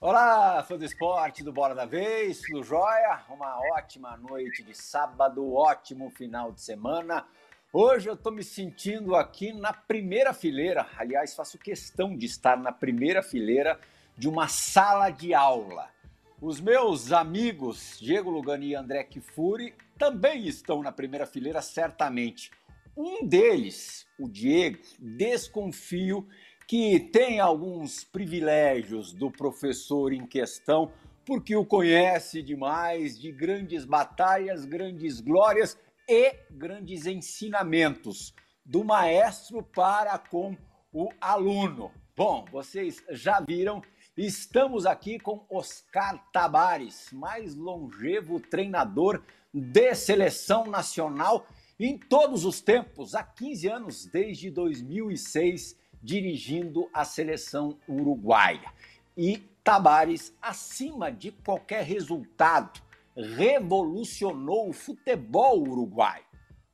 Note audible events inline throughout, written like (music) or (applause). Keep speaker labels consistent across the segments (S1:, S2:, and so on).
S1: Olá, fã do esporte do Bora da Vez, tudo jóia? Uma ótima noite de sábado, ótimo final de semana. Hoje eu estou me sentindo aqui na primeira fileira, aliás, faço questão de estar na primeira fileira de uma sala de aula. Os meus amigos Diego Lugani e André Kifuri também estão na primeira fileira, certamente. Um deles, o Diego, desconfio que tem alguns privilégios do professor em questão, porque o conhece demais de grandes batalhas, grandes glórias e grandes ensinamentos do maestro para com o aluno. Bom, vocês já viram, estamos aqui com Oscar Tabares, mais longevo treinador de seleção nacional em todos os tempos, há 15 anos, desde 2006 dirigindo a seleção uruguaia. E Tabares, acima de qualquer resultado, revolucionou o futebol uruguaio.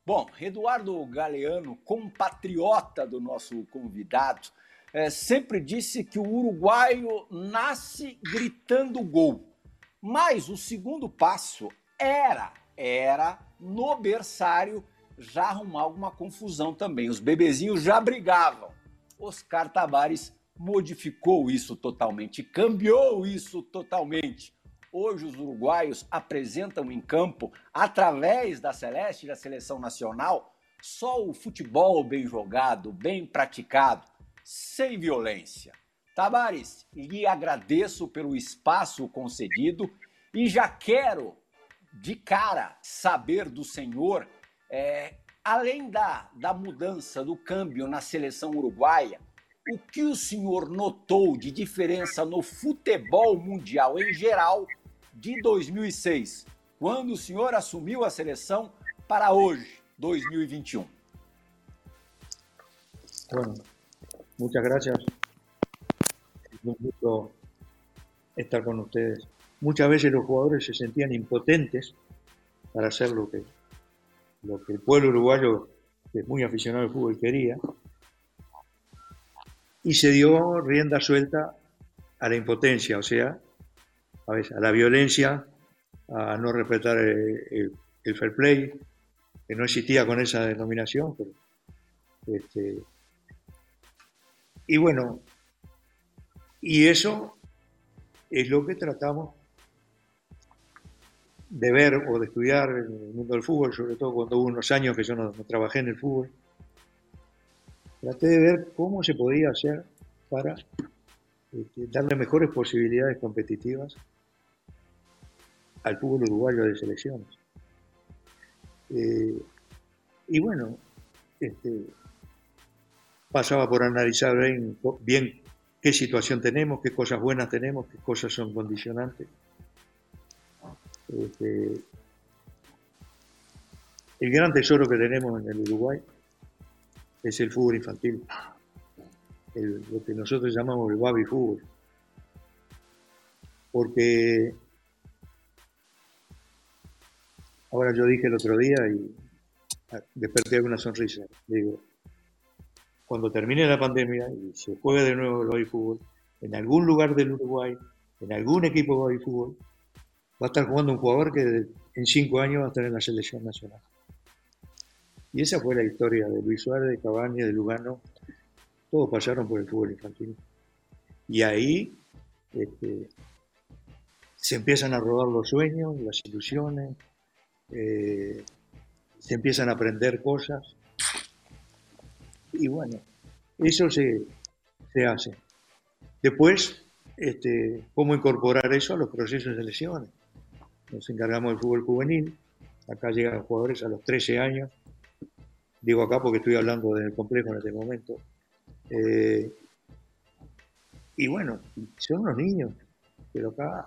S1: Bom, Eduardo Galeano, compatriota do nosso convidado, é, sempre disse que o uruguaio nasce gritando gol. Mas o segundo passo era, era no berçário já arrumar alguma confusão também. Os bebezinhos já brigavam. Oscar Tabares modificou isso totalmente, cambiou isso totalmente. Hoje os uruguaios apresentam em campo, através da Celeste, da seleção nacional, só o futebol bem jogado, bem praticado, sem violência. Tabares, lhe agradeço pelo espaço concedido e já quero, de cara, saber do senhor é, Além da, da mudança do câmbio na seleção uruguaia, o que o senhor notou de diferença no futebol mundial em geral de 2006, quando o senhor assumiu a seleção, para hoje, 2021?
S2: Bueno, muchas gracias. Es un gusto estar con ustedes. Muchas veces los jugadores se sentían impotentes para hacer lo que lo que el pueblo uruguayo, que es muy aficionado al fútbol, quería, y se dio rienda suelta a la impotencia, o sea, a, a la violencia, a no respetar el, fair play, que no existía con esa denominación, pero, este, y bueno, y eso es lo que tratamos de ver o de estudiar en el mundo del fútbol, sobre todo cuando hubo unos años que yo no, trabajé en el fútbol, traté de ver cómo se podía hacer para este, darle mejores posibilidades competitivas al fútbol uruguayo de selecciones. Eh, y bueno, este, pasaba por analizar bien qué situación tenemos, qué cosas buenas tenemos, qué cosas son condicionantes este, el gran tesoro que tenemos en el Uruguay es el fútbol infantil, lo que nosotros llamamos el baby fútbol. Porque ahora yo dije el otro día y desperté una sonrisa. Digo, cuando termine la pandemia y se juegue de nuevo el fútbol, en algún lugar del Uruguay, en algún equipo de fútbol, va a estar jugando un jugador que en cinco años va a estar en la selección nacional. Y esa fue la historia de Luis Suárez, de Cavani, de Lugano. Todos pasaron por el fútbol infantil. Y ahí este, se empiezan a rodar los sueños, las ilusiones, eh, se empiezan a aprender cosas. Y bueno, eso se, se hace. Después, este, cómo incorporar eso a los procesos de selecciones nos encargamos del fútbol juvenil. Acá llegan jugadores a los 13 años. Digo acá porque estoy hablando del complejo en este momento. Eh, y bueno, son unos niños, pero acá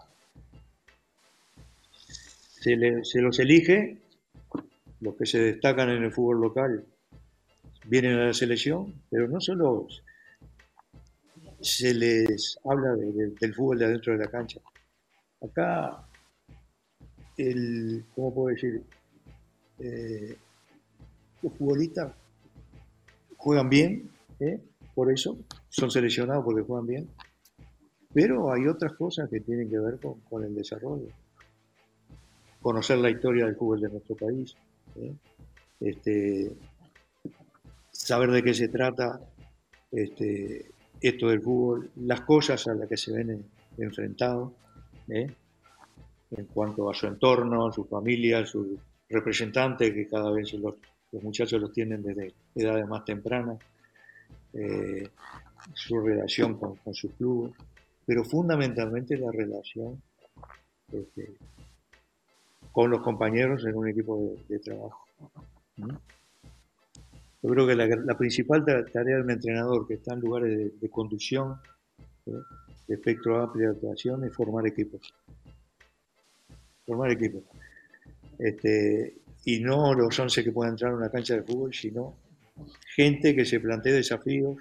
S2: se, los elige, los que se destacan en el fútbol local vienen a la selección, pero no solo se les habla del fútbol de adentro de la cancha, Acá, el, ¿cómo puedo decir? Eh, los futbolistas juegan bien, ¿eh? por eso, son seleccionados porque juegan bien, pero hay otras cosas que tienen que ver con, el desarrollo. Conocer la historia del fútbol de nuestro país, ¿eh? este, saber de qué se trata este, esto del fútbol, las cosas a las que se ven enfrentados, ¿eh? en cuanto a su entorno, su familia, sus representantes, que cada vez los, muchachos los tienen desde edades más tempranas, eh, su relación con, con sus clubes, pero fundamentalmente la relación este, con los compañeros en un equipo de, trabajo. Yo creo que la, principal tarea de un entrenador que está en lugares de, conducción, de espectro amplio de actuación, es formar equipos. Formar equipos. Este, y no los 11 que puedan entrar a una cancha de fútbol, sino gente que se plantee desafíos,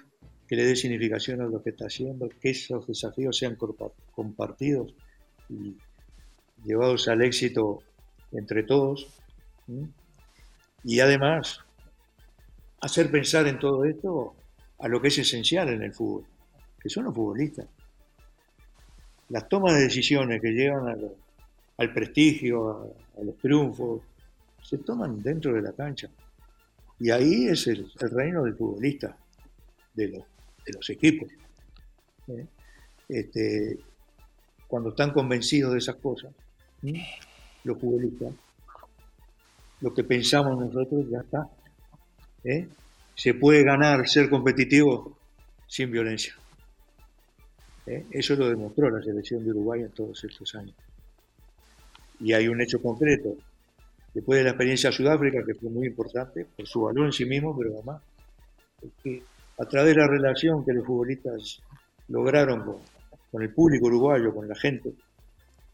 S2: que le dé significación a lo que está haciendo, que esos desafíos sean compartidos y llevados al éxito entre todos. Y además, hacer pensar en todo esto a lo que es esencial en el fútbol, que son los futbolistas. Las tomas de decisiones que llevan al prestigio, a, los triunfos, se toman dentro de la cancha. Y ahí es el, reino del futbolista, de los, de los equipos. ¿eh? Este, cuando están convencidos de esas cosas, los futbolistas, lo que pensamos nosotros ya está. ¿Eh? Se puede ganar, ser competitivo sin violencia. ¿eh? Eso lo demostró la selección de Uruguay en todos estos años. Y hay un hecho concreto. Después de la experiencia de Sudáfrica, que fue muy importante por su valor en sí mismo, pero además que a través de la relación que los futbolistas lograron con, el público uruguayo, con la gente,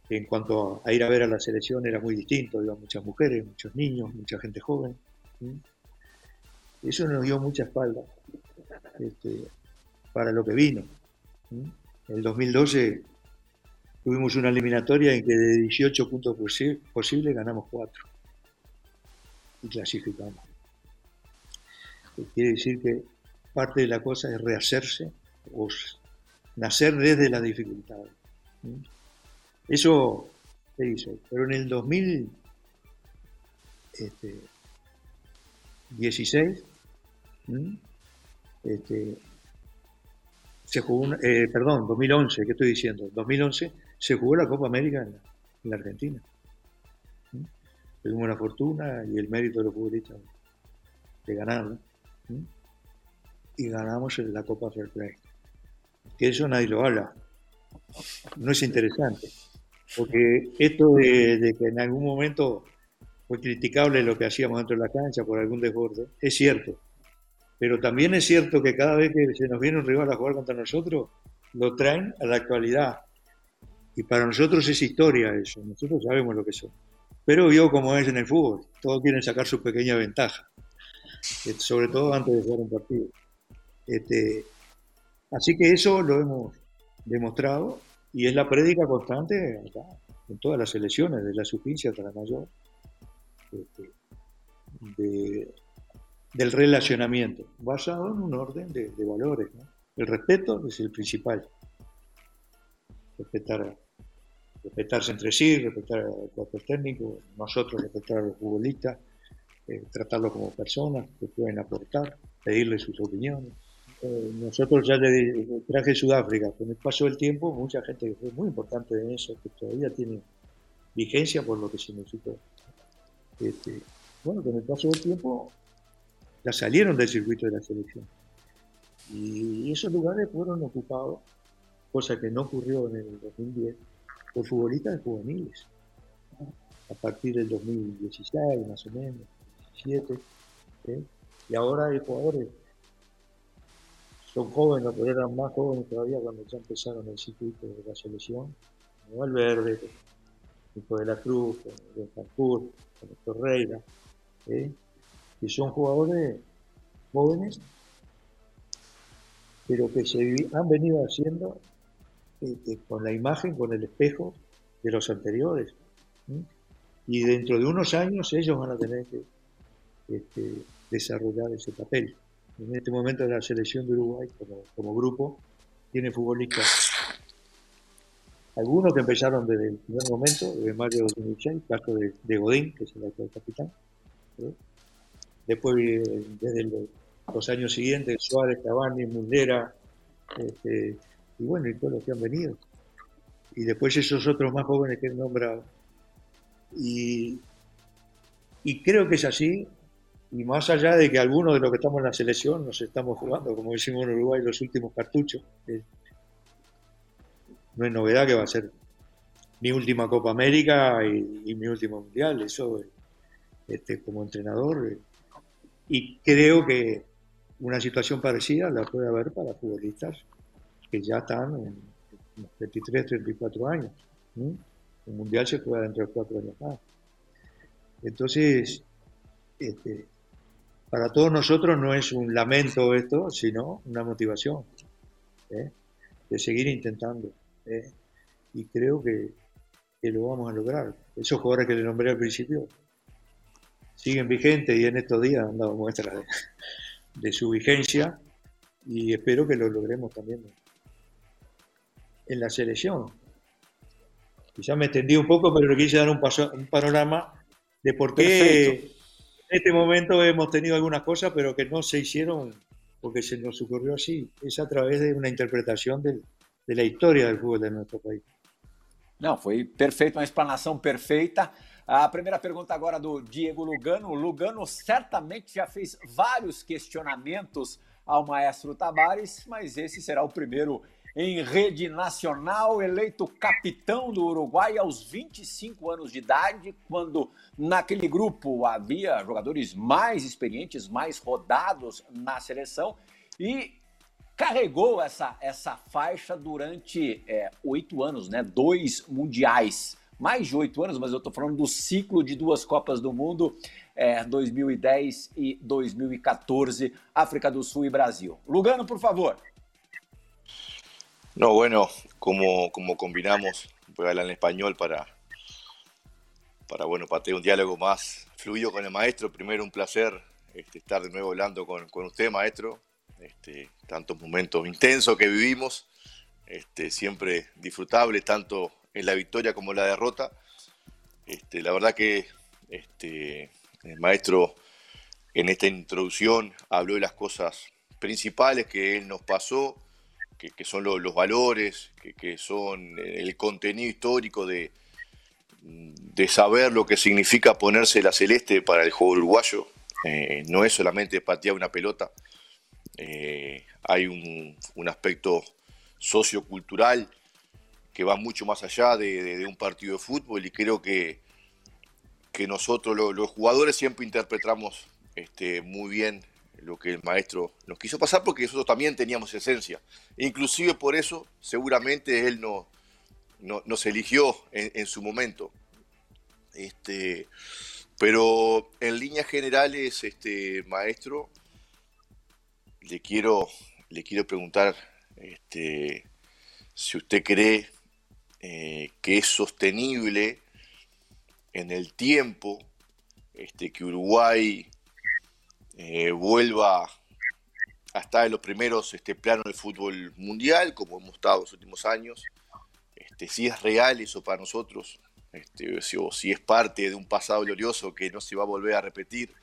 S2: en cuanto a ir a ver a la selección era muy distinto, iban muchas mujeres, muchos niños, mucha gente joven. Eso nos dio mucha espalda este, para lo que vino. En el 2012 tuvimos una eliminatoria en que de 18 puntos posibles ganamos 4 y clasificamos. Quiere decir que parte de la cosa es rehacerse o nacer desde las dificultades. Eso se hizo. Pero en el 2016 este, se jugó, eh, perdón, 2011, ¿qué estoy diciendo? 2011 se jugó la Copa América en la, Argentina. Tuvimos la fortuna y el mérito de los futbolistas de ganarla. Y ganamos la Copa Fair Play. Que eso nadie lo habla. No es interesante. Porque esto de, que en algún momento fue criticable lo que hacíamos dentro de la cancha por algún desborde, es cierto. Pero también es cierto que cada vez que se nos viene un rival a jugar contra nosotros, lo traen a la actualidad. Y para nosotros es historia eso, nosotros sabemos lo que son. Pero vio como es en el fútbol, todos quieren sacar su pequeña ventaja, eh, sobre todo antes de jugar un partido. Este, así que eso lo hemos demostrado y es la prédica constante en todas las elecciones, de la suficia hasta la mayor, este, de, del relacionamiento, basado en un orden de, valores. El respeto es el principal. Respetar, respetarse entre sí, respetar al cuerpo técnico, nosotros respetar a los futbolistas, eh, tratarlos como personas que pueden aportar, pedirles sus opiniones. Eh, nosotros ya le traje Sudáfrica, con el paso del tiempo, mucha gente que fue muy importante en eso, que todavía tiene vigencia por lo que significó. Este, bueno, con el paso del tiempo ya salieron del circuito de la selección. Y esos lugares fueron ocupados, cosa que no ocurrió en el 2010, por futbolistas juveniles. A partir del 2016, más o menos, 17. ¿eh? Y ahora hay jugadores, son jóvenes, pero eran más jóvenes todavía cuando ya empezaron el circuito de la selección. Como Valverde, Nico de la Cruz, de Frankfurt, Torreira. ¿eh? Son jugadores jóvenes, pero que se han venido haciendo este, con la imagen, con el espejo de los anteriores. Y dentro de unos años ellos van a tener que este, desarrollar ese papel. En este momento la selección de Uruguay como, grupo tiene futbolistas, algunos que empezaron desde el primer momento, desde mayo de 2006, caso de, de Godín, que es el actual capitán. Después, desde los años siguientes, Suárez, Cavani, Mundera, este, y bueno, y todos los que han venido. Y después esos otros más jóvenes que he nombrado. Y, y creo que es así, y más allá de que algunos de los que estamos en la selección nos estamos jugando, como decimos en Uruguay, los últimos cartuchos, no es novedad que va a ser mi última Copa América y, mi último Mundial, eso este, como entrenador. Y creo que una situación parecida la puede haber para futbolistas que ya están en 33, 34 años. El Mundial se juega dentro de cuatro años más. Entonces, este, para todos nosotros no es un lamento esto, sino una motivación ¿eh? de seguir intentando. ¿eh? Y creo que, que, lo vamos a lograr. Esos jugadores que le nombré al principio siguen vigentes y en estos días han dado muestras de, su vigencia y espero que lo logremos también en la selección. Quizás me extendí un poco, pero le quise dar un, paso, un panorama de por qué en este momento hemos tenido algunas cosas, pero que no se hicieron porque se nos ocurrió así. Es a través de una interpretación del, de la história do futebol do nosso país.
S1: Não, foi perfeito, uma explanação perfeita. A primeira pergunta agora do Diego Lugano. Lugano certamente já fez vários questionamentos ao maestro Tabares, mas esse será o primeiro em rede nacional, eleito capitão do Uruguai aos 25 anos de idade, quando naquele grupo havia jogadores mais experientes, mais rodados na seleção, e carregou essa, essa faixa durante é, oito anos, né? Dois mundiais. Mais de oito anos, mas eu estou falando do ciclo de duas Copas do Mundo, é, 2010 e 2014, África do Sul e Brasil. Lugano, por favor.
S3: No, bueno, como, como combinamos, voy a hablar en español para, para, bueno, para tener un diálogo más fluido con el maestro. Primero, un placer este, estar de nuevo hablando con, con usted, maestro. Este, tantos momentos intensos que vivimos, este, siempre disfrutables, tanto en la victoria como en la derrota. Este, la verdad que este, el maestro en esta introducción habló de las cosas principales que él nos pasó, que, son los valores, que, son el contenido histórico de, de saber lo que significa ponerse la celeste para el juego uruguayo. Eh, no es solamente patear una pelota, eh, hay un, aspecto sociocultural que va mucho más allá de, un partido de fútbol y creo que, que nosotros los, jugadores siempre interpretamos este, muy bien lo que el maestro nos quiso pasar porque nosotros también teníamos esencia. Inclusive por eso seguramente él no, nos eligió en, su momento. Este, pero en líneas generales, este, maestro, le quiero, le quiero preguntar este, si usted cree eh, que es sostenible en el tiempo este, que Uruguay eh, vuelva a estar en los primeros este, planos del fútbol mundial, como hemos estado en los últimos años, este, si es real eso para nosotros, este, si es parte de un pasado glorioso que no se va a volver a repetir,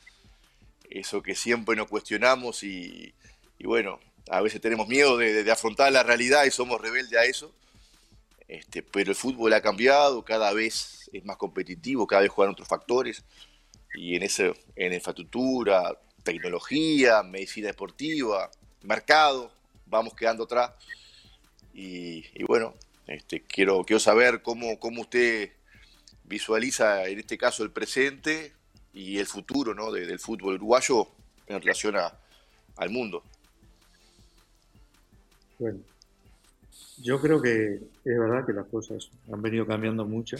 S3: eso que siempre nos cuestionamos y, y bueno, a veces tenemos miedo de, afrontar la realidad y somos rebeldes a eso. Este, pero el fútbol ha cambiado, cada vez es más competitivo, cada vez juegan otros factores. Y en, ese, en infraestructura, tecnología, medicina deportiva, mercado, vamos quedando atrás. Y, bueno, este, quiero, saber cómo, usted visualiza en este caso el presente y el futuro del fútbol uruguayo en relación al mundo.
S2: Bueno, yo creo que es verdad que las cosas han venido cambiando mucho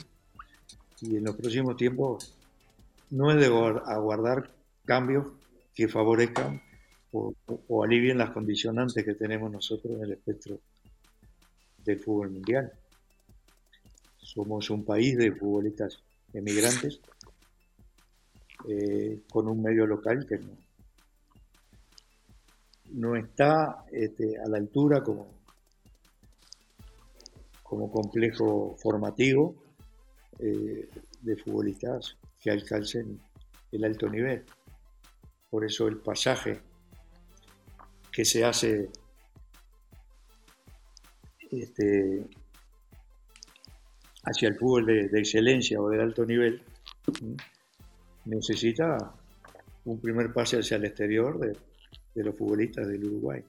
S2: y en los próximos tiempos no es de aguardar cambios que favorezcan o, alivien las condicionantes que tenemos nosotros en el espectro del fútbol mundial. somos un país de futbolistas emigrantes eh, con un medio local que no, está este, a la altura como, como complejo formativo eh, de futbolistas que alcancen el alto nivel. Por eso el pasaje que se hace este, hacia el fútbol de, excelencia o de alto nivel necesita un primer pase hacia el exterior de, de los futbolistas del Uruguay.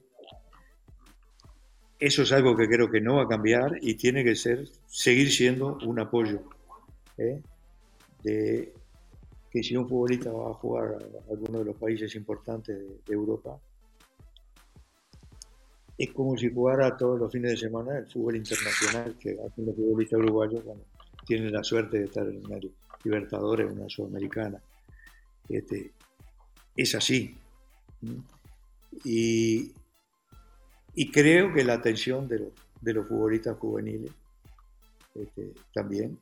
S2: Eso es algo que creo que no va a cambiar y tiene que ser, seguir siendo un apoyo. ¿eh? De que si un futbolista va a jugar a alguno de los países importantes de, Europa, es como si jugara todos los fines de semana el fútbol internacional que hacen los futbolistas uruguayos cuando tienen la suerte de estar en una Libertadores, una Sudamericana. Este, es así. Y, creo que la atención de los, futbolistas juveniles este, también,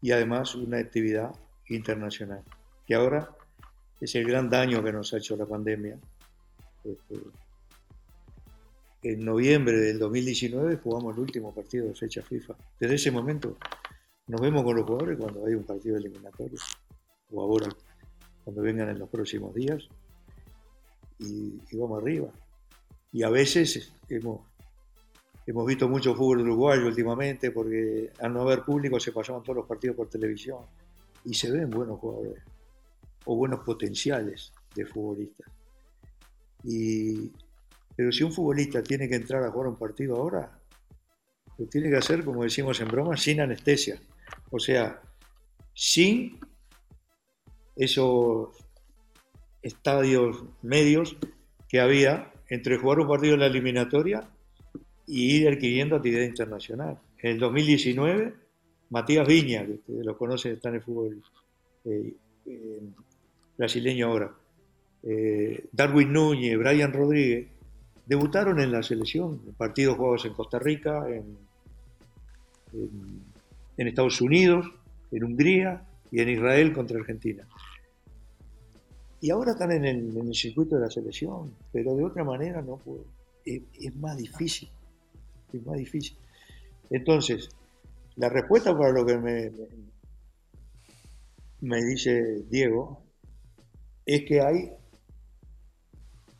S2: y además una actividad internacional, que ahora es el gran daño que nos ha hecho la pandemia. Este, en noviembre del 2019 jugamos el último partido de fecha FIFA. Desde ese momento nos vemos con los jugadores cuando hay un partido eliminatorio, o ahora, cuando vengan en los próximos días y, vamos arriba. Y a veces hemos, hemos visto mucho fútbol uruguayo últimamente porque al no haber público se pasaban todos los partidos por televisión y se ven buenos jugadores o buenos potenciales de futbolistas. Y, pero si un futbolista tiene que entrar a jugar un partido ahora, lo tiene que hacer, como decimos en broma, sin anestesia. O sea, sin esos estadios medios que había entre jugar un partido en la eliminatoria y ir adquiriendo actividad internacional. En el 2019, Matías Viña, que ustedes lo conocen, está en el fútbol eh, eh, brasileño ahora, eh, Darwin Núñez, Brian Rodríguez, debutaron en la selección, partidos jugados en Costa Rica, en, en Estados Unidos, en Hungría y en Israel contra Argentina. Y ahora están en el, circuito de la selección, pero de otra manera no puedo. Es, más difícil. Es más difícil. Entonces, la respuesta para lo que me, me, dice Diego es que hay,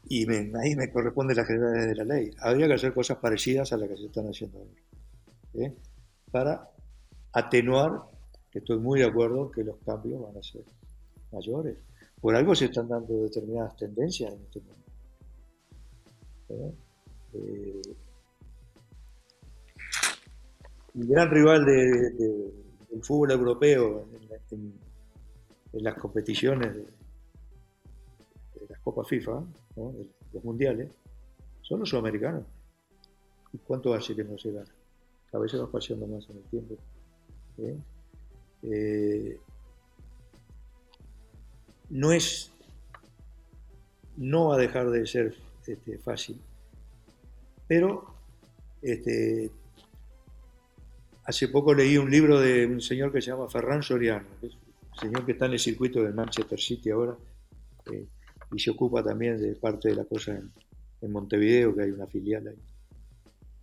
S2: y ahí me corresponde la generalidad de la ley, habría que hacer cosas parecidas a las que se están haciendo ahora. ¿eh? Para atenuar, estoy muy de acuerdo que los cambios van a ser mayores. Por algo se están dando determinadas tendencias en este mundo. ¿Eh? Eh, el gran rival del fútbol europeo en, las competiciones de, las Copas FIFA, los mundiales, son los sudamericanos. ¿Y cuánto hace que no se gana? A veces va pasando más en el tiempo. ¿eh? No es, no va a dejar de ser este, fácil. Pero este, hace poco leí un libro de un señor que se llama Ferran Soriano, un señor que está en el circuito de Manchester City ahora eh, y se ocupa también de parte de la cosa en, Montevideo, que hay una filial ahí.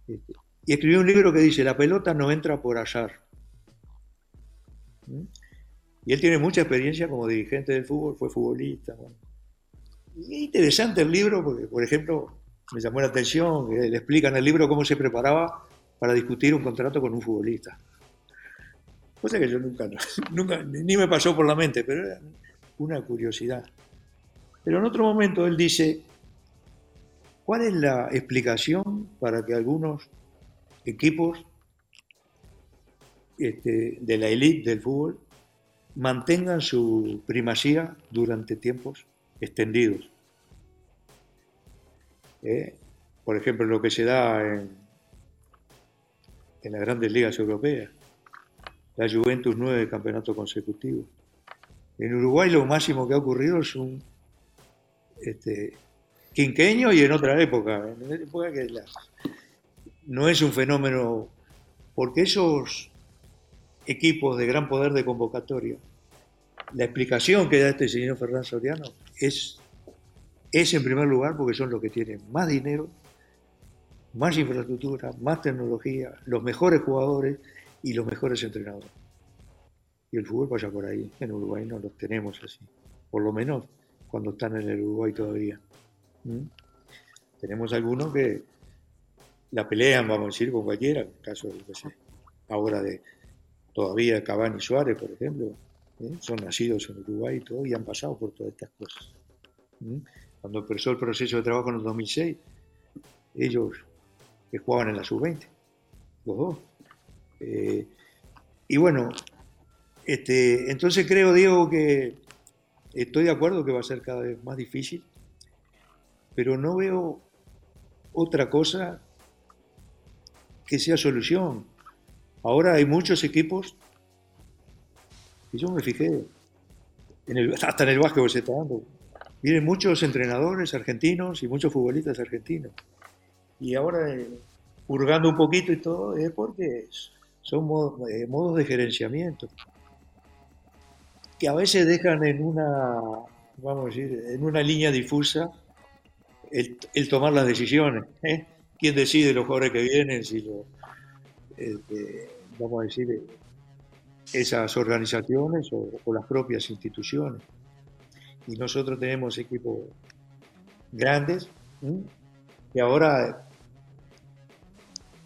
S2: Este, y escribió un libro que dice, la pelota no entra por azar. Y él tiene mucha experiencia como dirigente del fútbol, fue futbolista. Y es interesante el libro porque, por ejemplo, me llamó la atención que le explica en el libro cómo se preparaba para discutir un contrato con un futbolista. Cosa que yo nunca, (laughs) nunca ni me pasó por la mente, pero era una curiosidad. Pero en otro momento él dice, ¿cuál es la explicación para que algunos equipos este, de la élite del fútbol mantengan su primacía durante tiempos extendidos. ¿Eh? Por ejemplo, lo que se da en, en las grandes ligas europeas, la Juventus nueve campeonatos consecutivos. En Uruguay lo máximo que ha ocurrido es un este, quinqueño y en otra época, en época que no es un fenómeno, porque esos equipos de gran poder de convocatoria. La explicación que da este señor Ferran Soriano es, es en primer lugar porque son los que tienen más dinero, más infraestructura, más tecnología, los mejores jugadores y los mejores entrenadores. Y el fútbol pasa por ahí. En Uruguay no los tenemos así. Por lo menos cuando están en el Uruguay todavía. ¿Mm? Tenemos algunos que la pelean, vamos a decir, con cualquiera, en el caso de, ahora de todavía Cavani Suárez, por ejemplo, ¿eh? son nacidos en Uruguay y todo, y han pasado por todas estas cosas. Cuando empezó el proceso de trabajo en el 2006, ellos que jugaban en la sub-20, los dos. Eh, y bueno, este, entonces creo, Diego, que estoy de acuerdo que va a ser cada vez más difícil, pero no veo otra cosa que sea solución. Ahora hay muchos equipos, y yo me fijé, hasta en el básquetbol se está dando, vienen muchos entrenadores argentinos y muchos futbolistas argentinos. Y ahora, eh, un poquito y todo, es porque son eh, modos de gerenciamiento que a veces dejan en una, vamos a decir, en una línea difusa el, tomar las decisiones. ¿eh? ¿Quién decide los jugadores que vienen? Si lo, este, vamos a decir, esas organizaciones o, las propias instituciones. Y nosotros tenemos equipos grandes que ahora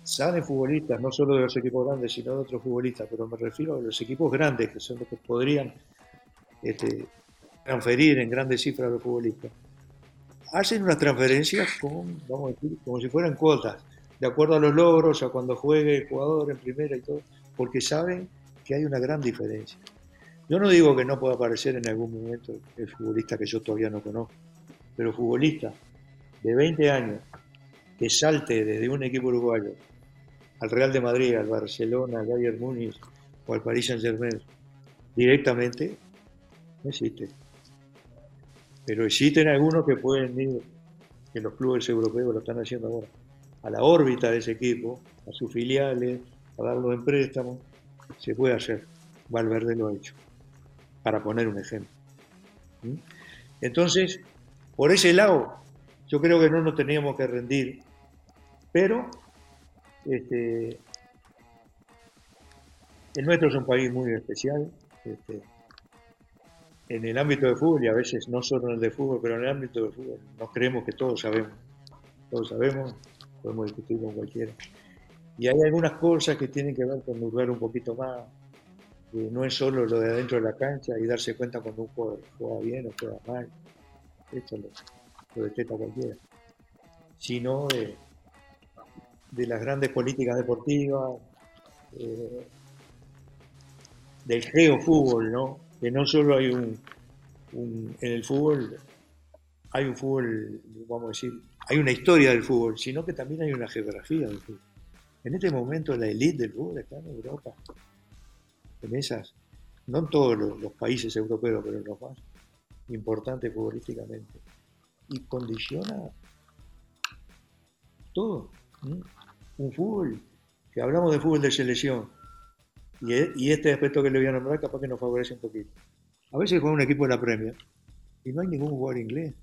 S2: salen futbolistas, no solo de los equipos grandes, sino de otros futbolistas, pero me refiero a los equipos grandes, que son los que podrían este, transferir en grandes cifras a los futbolistas, hacen unas transferencias con, vamos a decir, como si fueran cuotas, de acuerdo a los logros, a cuando juegue el jugador en primera y todo, porque saben que hay una gran diferencia. Yo no digo que no pueda aparecer en algún momento el futbolista que yo todavía no conozco, pero futbolista de 20 años que salte desde un equipo uruguayo al Real de Madrid, al Barcelona, al Bayern Múnich o al Paris Saint Germain directamente, no existe. Pero existen algunos que pueden ir, que los clubes europeos lo están haciendo ahora, a la órbita de ese equipo, a sus filiales, a darlo en préstamo. Se puede hacer. Valverde lo ha hecho, para poner un ejemplo. ¿Mm? Entonces, por ese lado, yo creo que no nos teníamos que rendir, pero este, el nuestro es un país muy especial. Este, en el ámbito de fútbol, y a veces no solo en el de fútbol, pero en el ámbito de fútbol, nos creemos que todos sabemos. Todos sabemos, podemos discutir con cualquiera. Y hay algunas cosas que tienen que ver con lugar un poquito más, no es solo lo de adentro de la cancha y darse cuenta cuando un jugador juega bien o juega mal. Esto lo, lo detecta cualquiera. Sino de, de las grandes políticas deportivas, eh, del geofútbol, ¿no? que no solo hay un, en el fútbol, hay un fútbol, vamos a decir, hay una historia del fútbol, sino que también hay una geografía del fútbol. En este momento la élite del fútbol está en Europa, en esas, no en todos los, países europeos, pero en los más importantes futbolísticamente. Y condiciona todo. Un fútbol, que hablamos de fútbol de selección, e, y, este aspecto que le voy a nombrar capaz que nos favorece un poquito. A veces juega un equipo de la Premier y no hay ningún jugador inglés.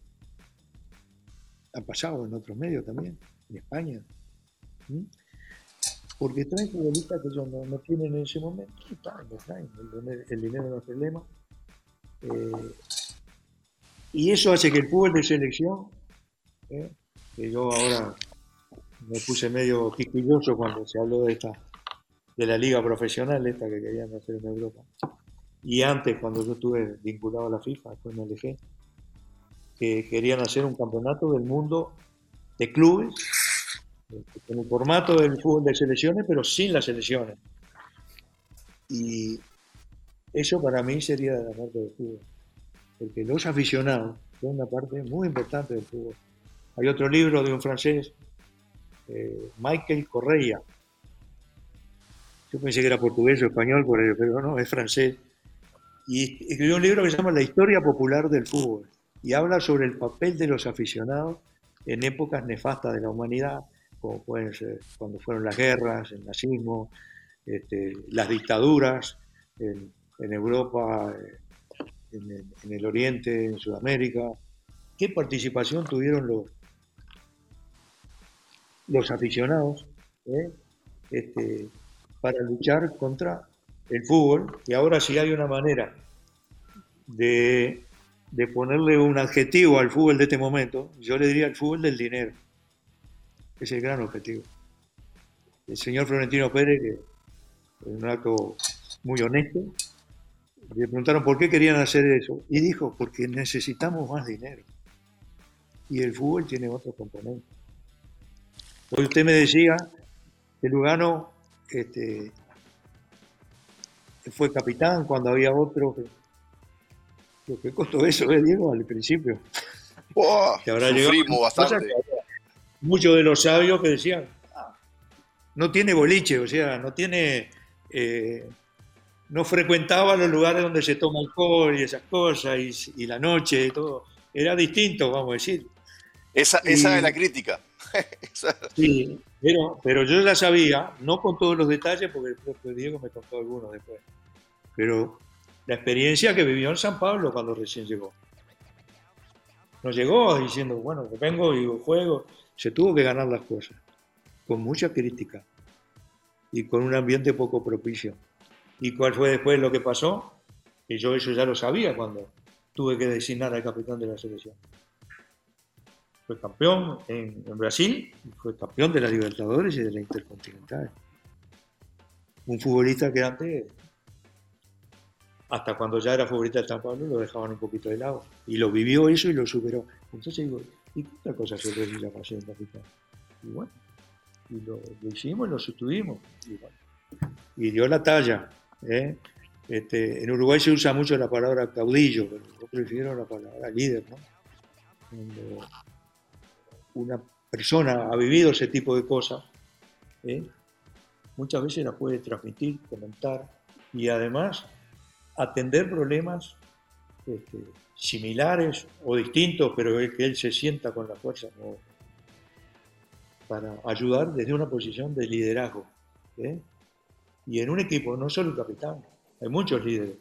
S2: Ha pasado en otros medios también, en España. Porque traen futbolistas que ellos no, tienen en ese momento. El, dinero no es problema. Eh, y eso hace que el fútbol de selección, ¿eh? que yo ahora me puse medio quisquilloso cuando se habló de esta de la liga profesional esta que querían hacer en Europa. Y antes, cuando yo estuve vinculado a la FIFA, después me alejé, que querían hacer un campeonato del mundo de clubes, con el formato del fútbol de selecciones, pero sin las selecciones. Y eso para mí sería la parte del fútbol, porque los aficionados son una parte muy importante del fútbol. Hay otro libro de un francés, eh, Michael Correa, yo pensé que era portugués o español, pero no, es francés. Y escribió un libro que se llama La historia popular del fútbol. Y habla sobre el papel de los aficionados en épocas nefastas de la humanidad, como pueden ser cuando fueron las guerras, el nazismo, este, las dictaduras en, Europa, en el, Oriente, en Sudamérica. ¿Qué participación tuvieron los, los aficionados eh? este, para luchar contra el fútbol? Y ahora si hay una manera de, de ponerle un adjetivo al fútbol de este momento, yo le diría el fútbol del dinero. Es el gran objetivo. El señor Florentino Pérez, en un acto muy honesto, le preguntaron por qué querían hacer eso. Y dijo, porque necesitamos más dinero. Y el fútbol tiene otro componente. Hoy usted me decía que Lugano este, fue capitán cuando había otro. Lo que costó eso, ¿eh, Diego? Al principio.
S3: que habrá sufrimos bastante.
S2: Muchos de los sabios que decían, ah, no tiene boliche, o sea, no tiene eh, no frecuentaba los lugares donde se toma alcohol y esas cosas, y, la noche y todo. Era distinto, vamos a decir.
S3: Esa, esa es la crítica. (laughs)
S2: sí, pero, pero yo la sabía, no con todos los detalles, porque el propio Diego me contó algunos después. Pero la experiencia que vivió en San Pablo cuando recién llegó. No llegó diciendo, bueno, vengo y juego. Se tuvo que ganar las cosas, con mucha crítica y con un ambiente poco propicio. ¿Y cuál fue después lo que pasó? Que yo eso ya lo sabía cuando tuve que designar al capitán de la selección. Fue campeón en, Brasil, fue campeón de la Libertadores y de la Intercontinental. Un futbolista que antes, hasta cuando ya era futbolista de San Pablo, lo dejaban un poquito de lado. Y lo vivió eso y lo superó. Entonces digo, ¿y qué otra cosa se puede la pasión capitán? Y bueno, y lo, hicimos y lo sustuvimos. Y, dio la talla. ¿eh? Este, en Uruguay se usa mucho la palabra caudillo, pero yo prefiero la palabra líder. ¿no? Cuando una persona ha vivido ese tipo de cosas, ¿eh? muchas veces la puede transmitir, comentar y además atender problemas este, similares o distintos, pero que él se sienta con la fuerza. ¿no? para ayudar desde una posición de liderazgo. ¿eh? Y en un equipo, no solo el capitán, hay muchos líderes.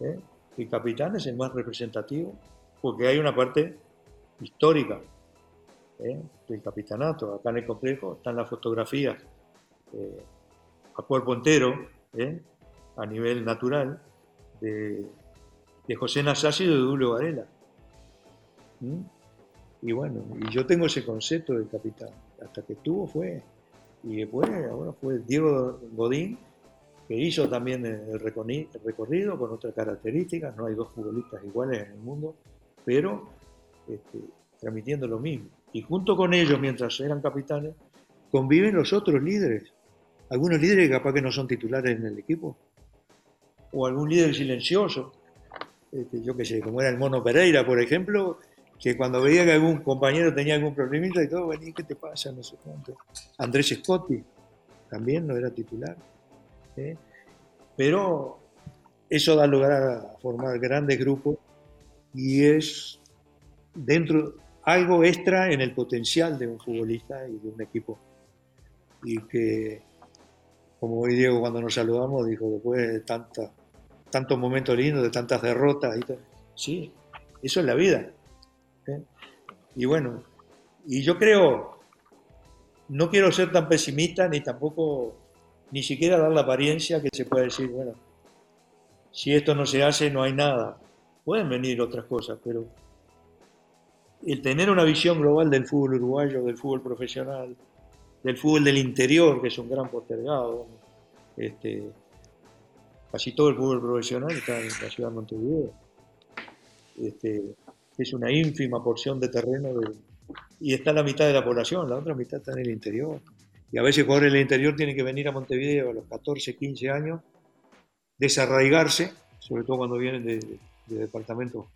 S2: ¿eh? El capitán es el más representativo porque hay una parte histórica ¿eh? del capitanato. Acá en el complejo están las fotografías a cuerpo entero, a nivel natural, de, José Nasasi y de Dulio Varela. Y bueno, y yo tengo ese concepto del capitán hasta que estuvo fue. Y después, ahora fue Diego Godín, que hizo también el recorrido con otras características. No hay dos futbolistas iguales en el mundo, pero este, transmitiendo lo mismo. Y junto con ellos, mientras eran capitanes, conviven los otros líderes. Algunos líderes capaz que no son titulares en el equipo. O algún líder silencioso. Este, yo qué sé, como era el Mono Pereira, por ejemplo, que cuando veía que algún compañero tenía algún problemita y todo, venía, ¿qué te pasa? No sé cuánto. Andrés Scotti también no era titular. ¿eh? Pero eso da lugar a formar grandes grupos y es dentro algo extra en el potencial de un futbolista y de un equipo. Y que, como hoy Diego cuando nos saludamos, dijo, después de tanta, tantos momentos lindos, de tantas derrotas, y sí, eso es la vida. ¿eh? Y bueno, y yo creo, no quiero ser tan pesimista ni tampoco, ni siquiera dar la apariencia que se puede decir, bueno, si esto no se hace no hay nada. Pueden venir otras cosas, pero el tener una visión global del fútbol uruguayo, del fútbol profesional, del fútbol del interior, que es un gran postergado, este, casi todo el fútbol profesional está en la ciudad de Montevideo. Este, es una ínfima porción de terreno y está la mitad de la población, la otra mitad está en el interior. Y a veces jugadores del interior tienen que venir a Montevideo a los 14, 15 años, desarraigarse, sobre todo cuando vienen de, departamentos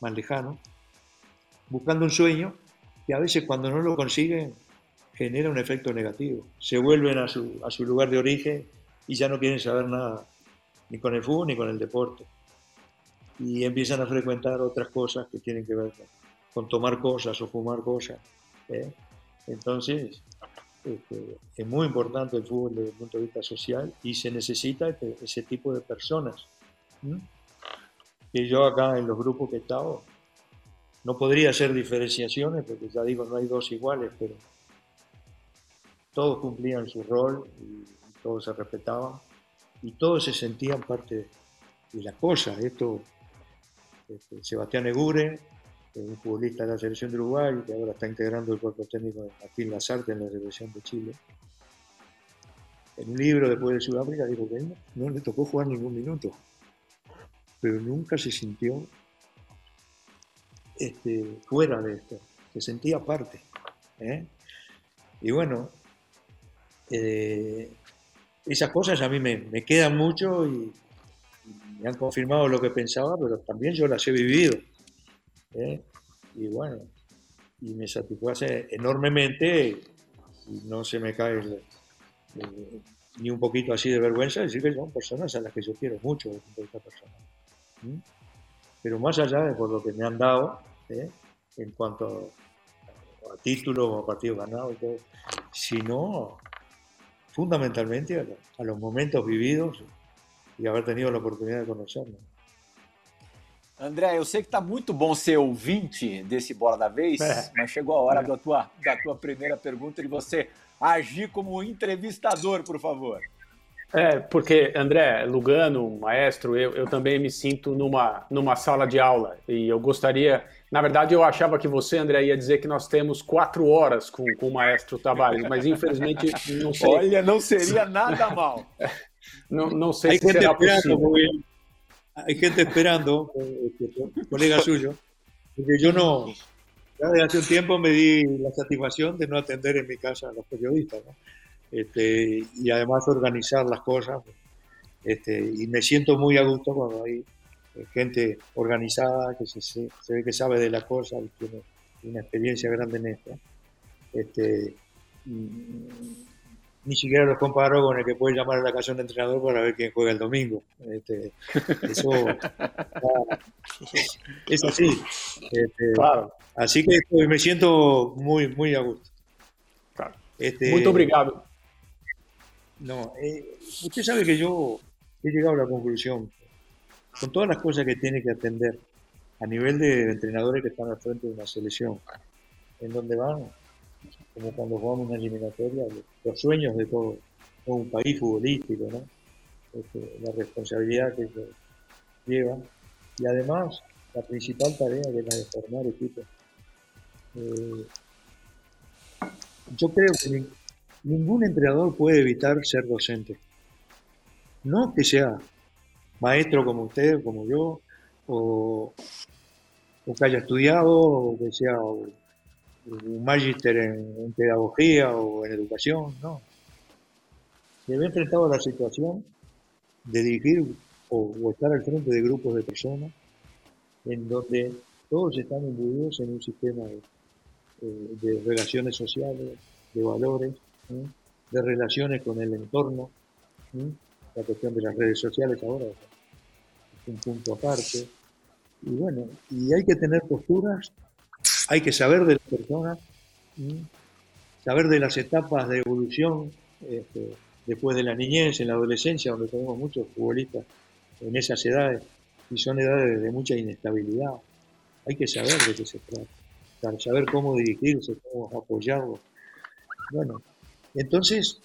S2: más lejanos, buscando un sueño que a veces cuando no lo consiguen genera un efecto negativo. Se vuelven a su, a su lugar de origen y ya no quieren saber nada, ni con el fútbol ni con el deporte y empiezan a frecuentar otras cosas que tienen que ver con, tomar cosas o fumar cosas. ¿eh? Entonces, este, es muy importante el fútbol desde el punto de vista social y se necesita este, ese tipo de personas. Que yo acá en los grupos que he estado, no podría hacer diferenciaciones, porque ya digo, no hay dos iguales, pero todos cumplían su rol y todos se respetaban y todos se sentían parte de la cosa. Esto, este, Sebastián Egure, un futbolista de la selección de Uruguay, que ahora está integrando el cuerpo técnico de Martín Lazarte en la selección de Chile. En un libro después de Sudáfrica dijo que no, le tocó jugar ningún minuto, pero nunca se sintió este, fuera de esto, se sentía parte. ¿eh? Y bueno, eh, esas cosas a mí me, quedan mucho y, me han confirmado lo que pensaba, pero también yo las he vivido. ¿eh? Y bueno, y me satisface enormemente y no se me cae ni un poquito así de vergüenza decir que son personas a las que yo quiero mucho de esta persona. Pero más allá de por lo que me han dado, ¿eh? en cuanto a, títulos o a partidos ganados y todo, sino fundamentalmente a, los momentos vividos y haber tenido la oportunidad de conocernos.
S1: André, eu sei que está muito bom ser ouvinte desse Bola da Vez, é. mas chegou a hora é. da, tua, da tua primeira pergunta de você agir como entrevistador, por favor.
S4: É, porque, André, Lugano, maestro, eu, eu também me sinto numa, numa sala de aula e eu gostaria na verdade, eu achava que você, André, ia dizer que nós temos quatro horas com, com o maestro Tavares, mas infelizmente não sei.
S1: Olha, não seria nada mal.
S4: não, não sei Hay se será possível.
S2: Hay gente esperando, colega suyo, porque yo no, ya desde hace un tiempo me di la satisfacción de no atender en mi casa a los periodistas, ¿no? este, y además organizar las cosas, este, y me siento muy a gusto cuando hay gente organizada, que se, se, ve que sabe de la cosa y tiene una experiencia grande en esto. Este, ni siquiera los comparo con el que puede llamar a la casa de entrenador para ver quién juega el domingo. Este, (laughs) eso es así. Este, Así que me siento muy, muy a gusto.
S4: Claro. Este, muy obrigado.
S2: No, eh, usted sabe que yo he llegado a la conclusión con todas las cosas que tiene que atender a nivel de entrenadores que están al frente de una selección, en donde van, como cuando jugamos una eliminatoria, los sueños de todo, un país futbolístico, ¿no? Este, la responsabilidad que lleva y además la principal tarea que es la de formar equipos. Eh, yo creo que ningún entrenador puede evitar ser docente. No que sea maestro como usted, como yo, o, que haya estudiado, o que sea un magíster en, pedagogía o en educación, no. Se ve enfrentado a la situación de dirigir o, estar al frente de grupos de personas en donde todos están imbuidos en un sistema de, eh, relaciones sociales, de valores, de relaciones con el entorno la cuestión de las redes sociales ahora es un punto aparte. Y bueno, y hay que tener posturas, hay que saber de las personas, saber de las etapas de evolución este, después de la niñez, en la adolescencia, donde tenemos muchos futbolistas en esas edades, y son edades de mucha inestabilidad. Hay que saber de qué se trata, saber cómo dirigirse, cómo apoyarlo. Bueno, entonces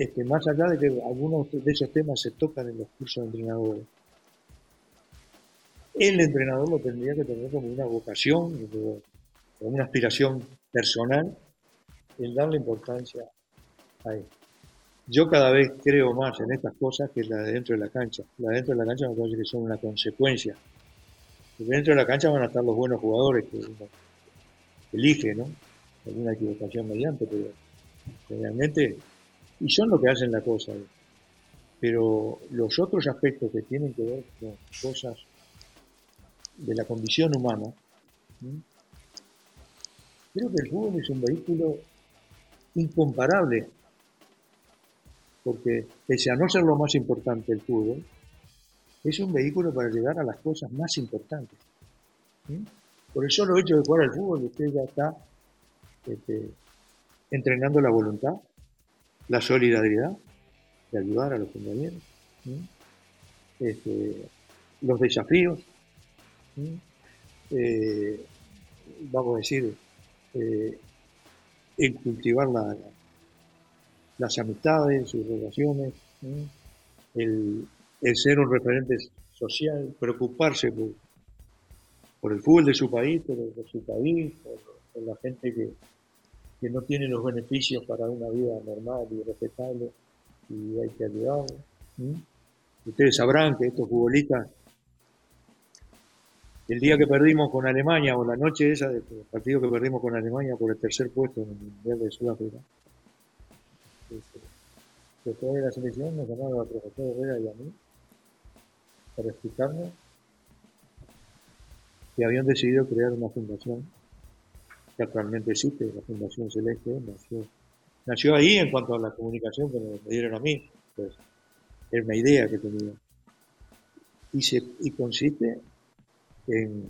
S2: este, más allá de que algunos de esos temas se tocan en los cursos de entrenadores, el entrenador lo tendría que tener como una vocación, como una aspiración personal, en darle importancia a él. Yo cada vez creo más en estas cosas que la de dentro de la cancha. La de dentro de la cancha me parece que son una consecuencia. Dentro de la cancha van a estar los buenos jugadores que uno elige, ¿no? Alguna equivocación mediante, pero realmente y son lo que hacen la cosa. Pero los otros aspectos que tienen que ver con cosas de la condición humana, creo que el fútbol es un vehículo incomparable, porque pese a no ser lo más importante el fútbol, es un vehículo para llegar a las cosas más importantes. Por el solo hecho de jugar al fútbol, usted ya está este, entrenando la voluntad, la solidaridad, de ayudar a los compañeros, este, los desafíos, eh, vamos a decir, eh, en cultivar las amistades, sus relaciones, el, ser un referente social, preocuparse por, el fútbol de su país, por, su país, por, la gente que, que no tiene los beneficios para una vida normal y respetable y hay que ayudarlos. Ustedes sabrán que estos futbolistas, el día que perdimos con Alemania, o la noche esa del partido que perdimos con Alemania por el tercer puesto en el Mundial de Sudáfrica, este, después de la selección nos llamaron a profesor Herrera y a mí para explicarnos que habían decidido crear una fundación que actualmente existe, la Fundación Celeste, nació, nació ahí en cuanto a la comunicación que me, dieron a mí. Pues, era una idea que tenía. Y, se, y consiste en,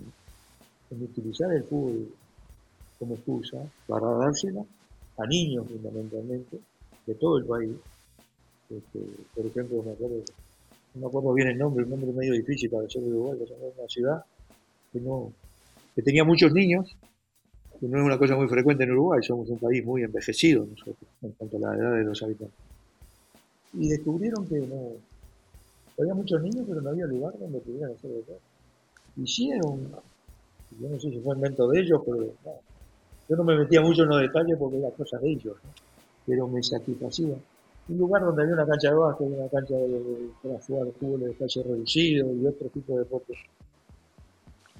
S2: utilizar el fútbol como excusa para dársela a niños fundamentalmente de todo el país. Este, por ejemplo, me acuerdo, no me acuerdo bien el nombre, un nombre medio difícil para ser de Uruguay, que es una ciudad que, no, que tenía muchos niños, no es una cosa muy frecuente en Uruguay, somos un país muy envejecido nosotros en cuanto a la edad de los habitantes y descubrieron que no había muchos niños, pero no había lugar donde pudieran hacer todo. Hicieron, yo no sé si fue invento de ellos, pero yo no me metía mucho en los detalles porque era cosa de ellos, pero me satisfacía. Un lugar donde había una cancha de básquet, una cancha de, para jugar fútbol de espacio reducido y otro tipo de deportes.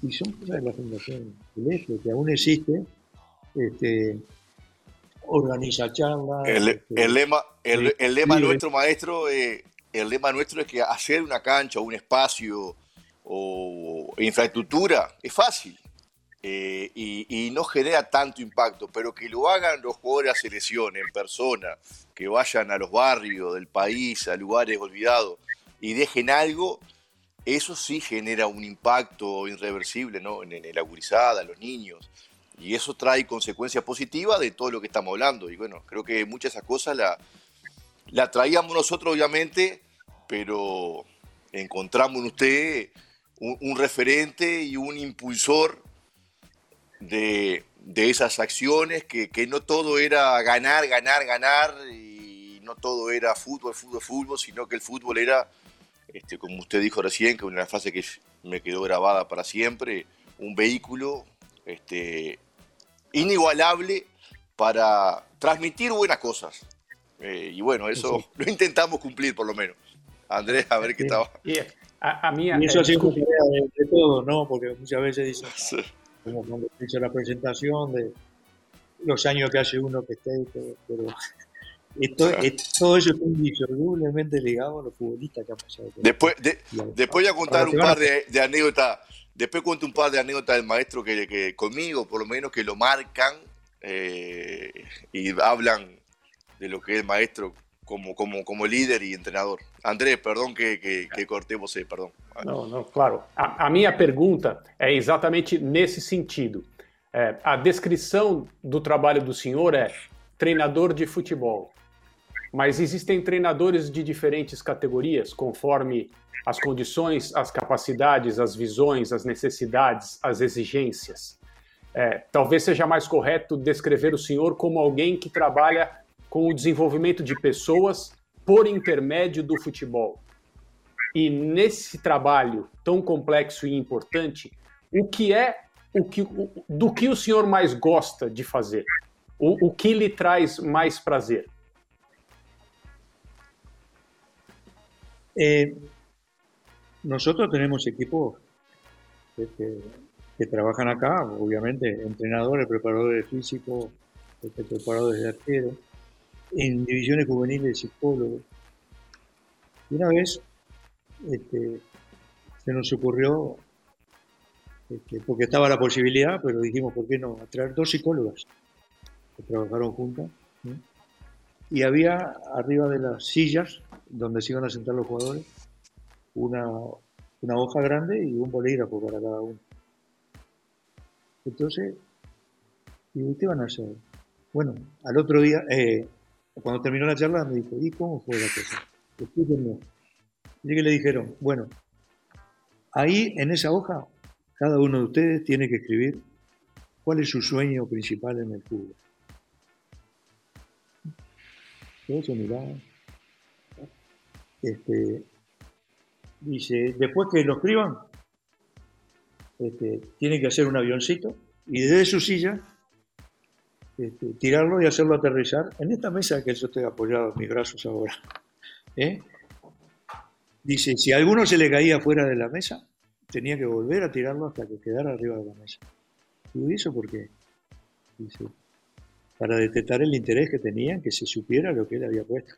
S2: Y son cosas de la Fundación que aún existe, este, organiza charlas.
S3: El, este, lema, el, lema nuestro, maestro, eh, el lema nuestro es que hacer una cancha, un espacio o infraestructura es fácil. Eh, y, no genera tanto impacto, pero que lo hagan los jugadores a selección, en persona, que vayan a los barrios del país, a lugares olvidados y dejen algo, eso sí genera un impacto irreversible ¿no? en, en la gurizada, en los niños y eso trae consecuencias positivas de todo lo que estamos hablando. Y bueno, creo que muchas de esas cosas la, traíamos nosotros, obviamente, pero encontramos en usted un, referente y un impulsor de, esas acciones, que, no todo era ganar, ganar, ganar, y no todo era fútbol, fútbol, fútbol, sino que el fútbol era, este, como usted dijo recién, que una frase que me quedó grabada para siempre, un vehículo este, inigualable para transmitir buenas cosas. Eh, y bueno, eso (laughs) lo intentamos cumplir por lo menos. Andrés, a ver qué estaba.
S2: a, mí, y eso ha sido de, de, todo, ¿no? Porque muchas veces dicen, (laughs) como cuando hizo la presentación de los años que hace uno que esté, pero esto, todo eso está indisolublemente ligado a los futbolistas que han pasado.
S3: Después, de, después voy a contar un par de, de anécdotas Después cuento un par de anécdotas del maestro que, conmigo, por lo menos, que lo marcan eh, y hablan de lo que es el maestro como, como, como líder y entrenador. Andrés, perdón que, que, que cortei você, perdão.
S4: Não, não, claro. A, a, minha pergunta é exatamente nesse sentido. É, a descrição do trabalho do senhor é treinador de futebol. Mas existem treinadores de diferentes categorias, conforme as condições, as capacidades, as visões, as necessidades, as exigências. É, talvez seja mais correto descrever o senhor como alguém que trabalha com o desenvolvimento de pessoas por intermédio do futebol. E nesse trabalho tão complexo e importante, o que é o que, do que o senhor mais gosta de fazer? O, o que lhe traz mais prazer?
S2: É, Nosotros tenemos equipos que, trabajan acá, obviamente, entrenadores, preparadores físicos, este, preparadores de arquero, en divisiones juveniles, psicólogos. Y una vez este, se nos ocurrió, este, porque estaba la posibilidad, pero dijimos, ¿por qué no? traer dos psicólogas que trabajaron juntas. Y había arriba de las sillas donde se iban a sentar los jugadores una, una hoja grande y un bolígrafo para cada uno. Entonces, ¿y qué van a hacer? Bueno, al otro día, eh, cuando terminó la charla me dijo, ¿y cómo fue la cosa? Escúchenme. Y que le dijeron, bueno, ahí en esa hoja, cada uno de ustedes tiene que escribir cuál es su sueño principal en el fútbol. Todo se. Este, dice, después que lo escriban, este, tienen que hacer un avioncito y desde su silla este, tirarlo y hacerlo aterrizar en esta mesa que yo estoy apoyado en mis brazos ahora. ¿eh? Dice, si alguno se le caía fuera de la mesa, tenía que volver a tirarlo hasta que quedara arriba de la mesa. ¿Y eso por qué? Dice, para detectar el interés que tenían, que se supiera lo que él había puesto.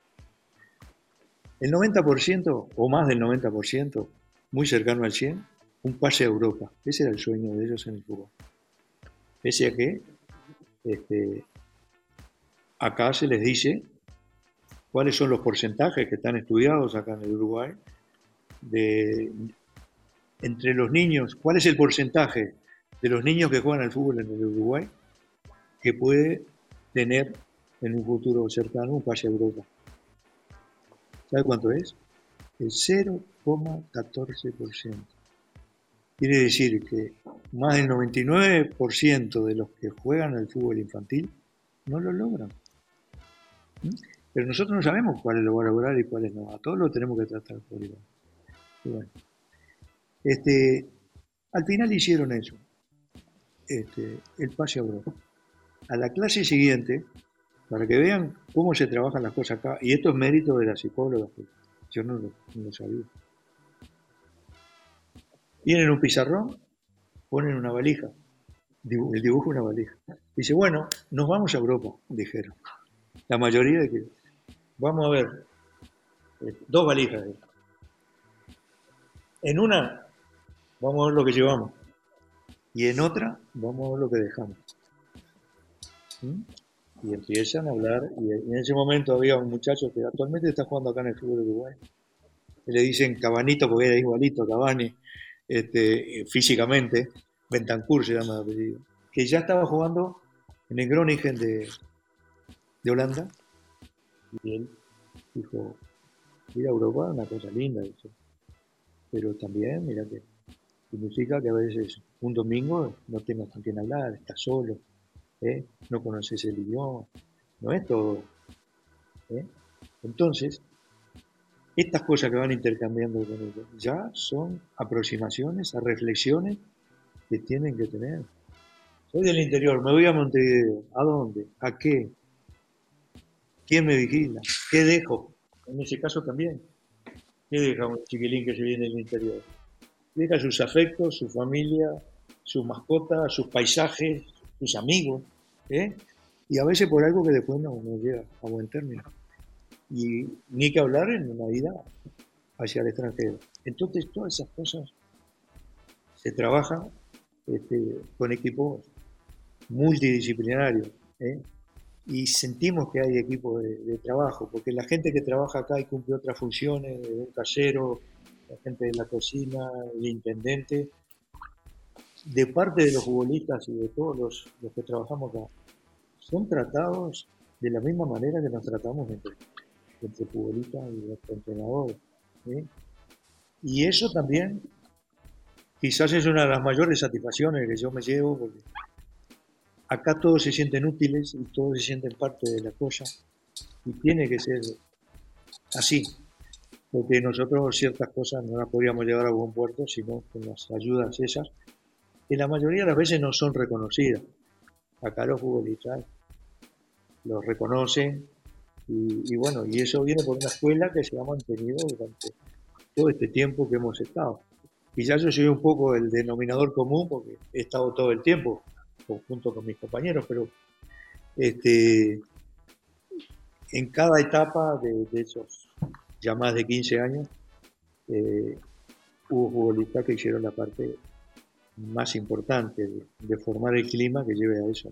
S2: El 90% o más del 90%, muy cercano al 100%, un pase a Europa. Ese era el sueño de ellos en el fútbol. Pese a que este, acá se les dice cuáles son los porcentajes que están estudiados acá en el Uruguay de entre los niños, cuál es el porcentaje de los niños que juegan al fútbol en el Uruguay que puede tener en un futuro cercano un pase a Europa. ¿Sabe cuánto es? El 0,14%. Quiere decir que más del 99% de los que juegan al fútbol infantil no lo logran. Pero nosotros no sabemos cuáles lo van a lograr y cuáles no. A todos lo tenemos que tratar por igual. Este, al final hicieron eso. Este, el pase a Europa. A la clase siguiente, para que vean cómo se trabajan las cosas acá, y esto es mérito de la psicóloga, yo no lo sabía. Tienen un pizarrón, ponen una valija, el dibujo una valija. Dice, bueno, nos vamos a Europa, dijeron. La mayoría de que, vamos a ver, eh, dos valijas. En una, vamos a ver lo que llevamos. Y en otra, vamos a ver lo que dejamos. ¿Mm? Y empiezan a hablar, y en ese momento había un muchacho que actualmente está jugando acá en el fútbol de Uruguay. Le dicen Cabanito porque era igualito, Cabani este, físicamente, Bentancur se llama apellido, que ya estaba jugando en el Groningen de, de Holanda. Y él dijo, ir a Europa es una cosa linda, pero también, mira que significa que a veces un domingo no tengas con quién hablar, estás solo, ¿eh? no conoces el idioma, no es todo. ¿eh? Entonces, estas cosas que van intercambiando con ellos ya son aproximaciones a reflexiones que tienen que tener. Soy del interior, me voy a Montevideo. ¿A dónde? ¿A qué? ¿Quién me vigila? ¿Qué dejo? En ese caso también. ¿Qué deja un chiquilín que se viene del interior? Deja sus afectos, su familia, sus mascotas, sus paisajes, sus amigos. ¿Eh? Y a veces por algo que después no, no llega a buen término y ni que hablar en una vida hacia el extranjero. Entonces, todas esas cosas se trabajan este, con equipos multidisciplinarios ¿eh? y sentimos que hay equipos de, trabajo, porque la gente que trabaja acá y cumple otras funciones, el casero, la gente de la cocina, el intendente, de parte de los futbolistas y de todos los, los que trabajamos acá, son tratados de la misma manera que nos tratamos entre entre futbolista y nuestro entrenador. Y eso también quizás es una de las mayores satisfacciones que yo me llevo, porque acá todos se sienten útiles y todos se sienten parte de la cosa, y tiene que ser así, porque nosotros ciertas cosas no las podríamos llevar a buen puerto, sino con las ayudas esas, que la mayoría de las veces no son reconocidas. Acá los futbolistas los reconocen, y, bueno, y eso viene por una escuela que se ha mantenido durante todo este tiempo que hemos estado. Quizás yo soy un poco el denominador común porque he estado todo el tiempo junto con mis compañeros, pero este, en cada etapa de, esos ya más de 15 años, eh, hubo futbolistas que hicieron la parte más importante de, formar el clima que lleve a eso.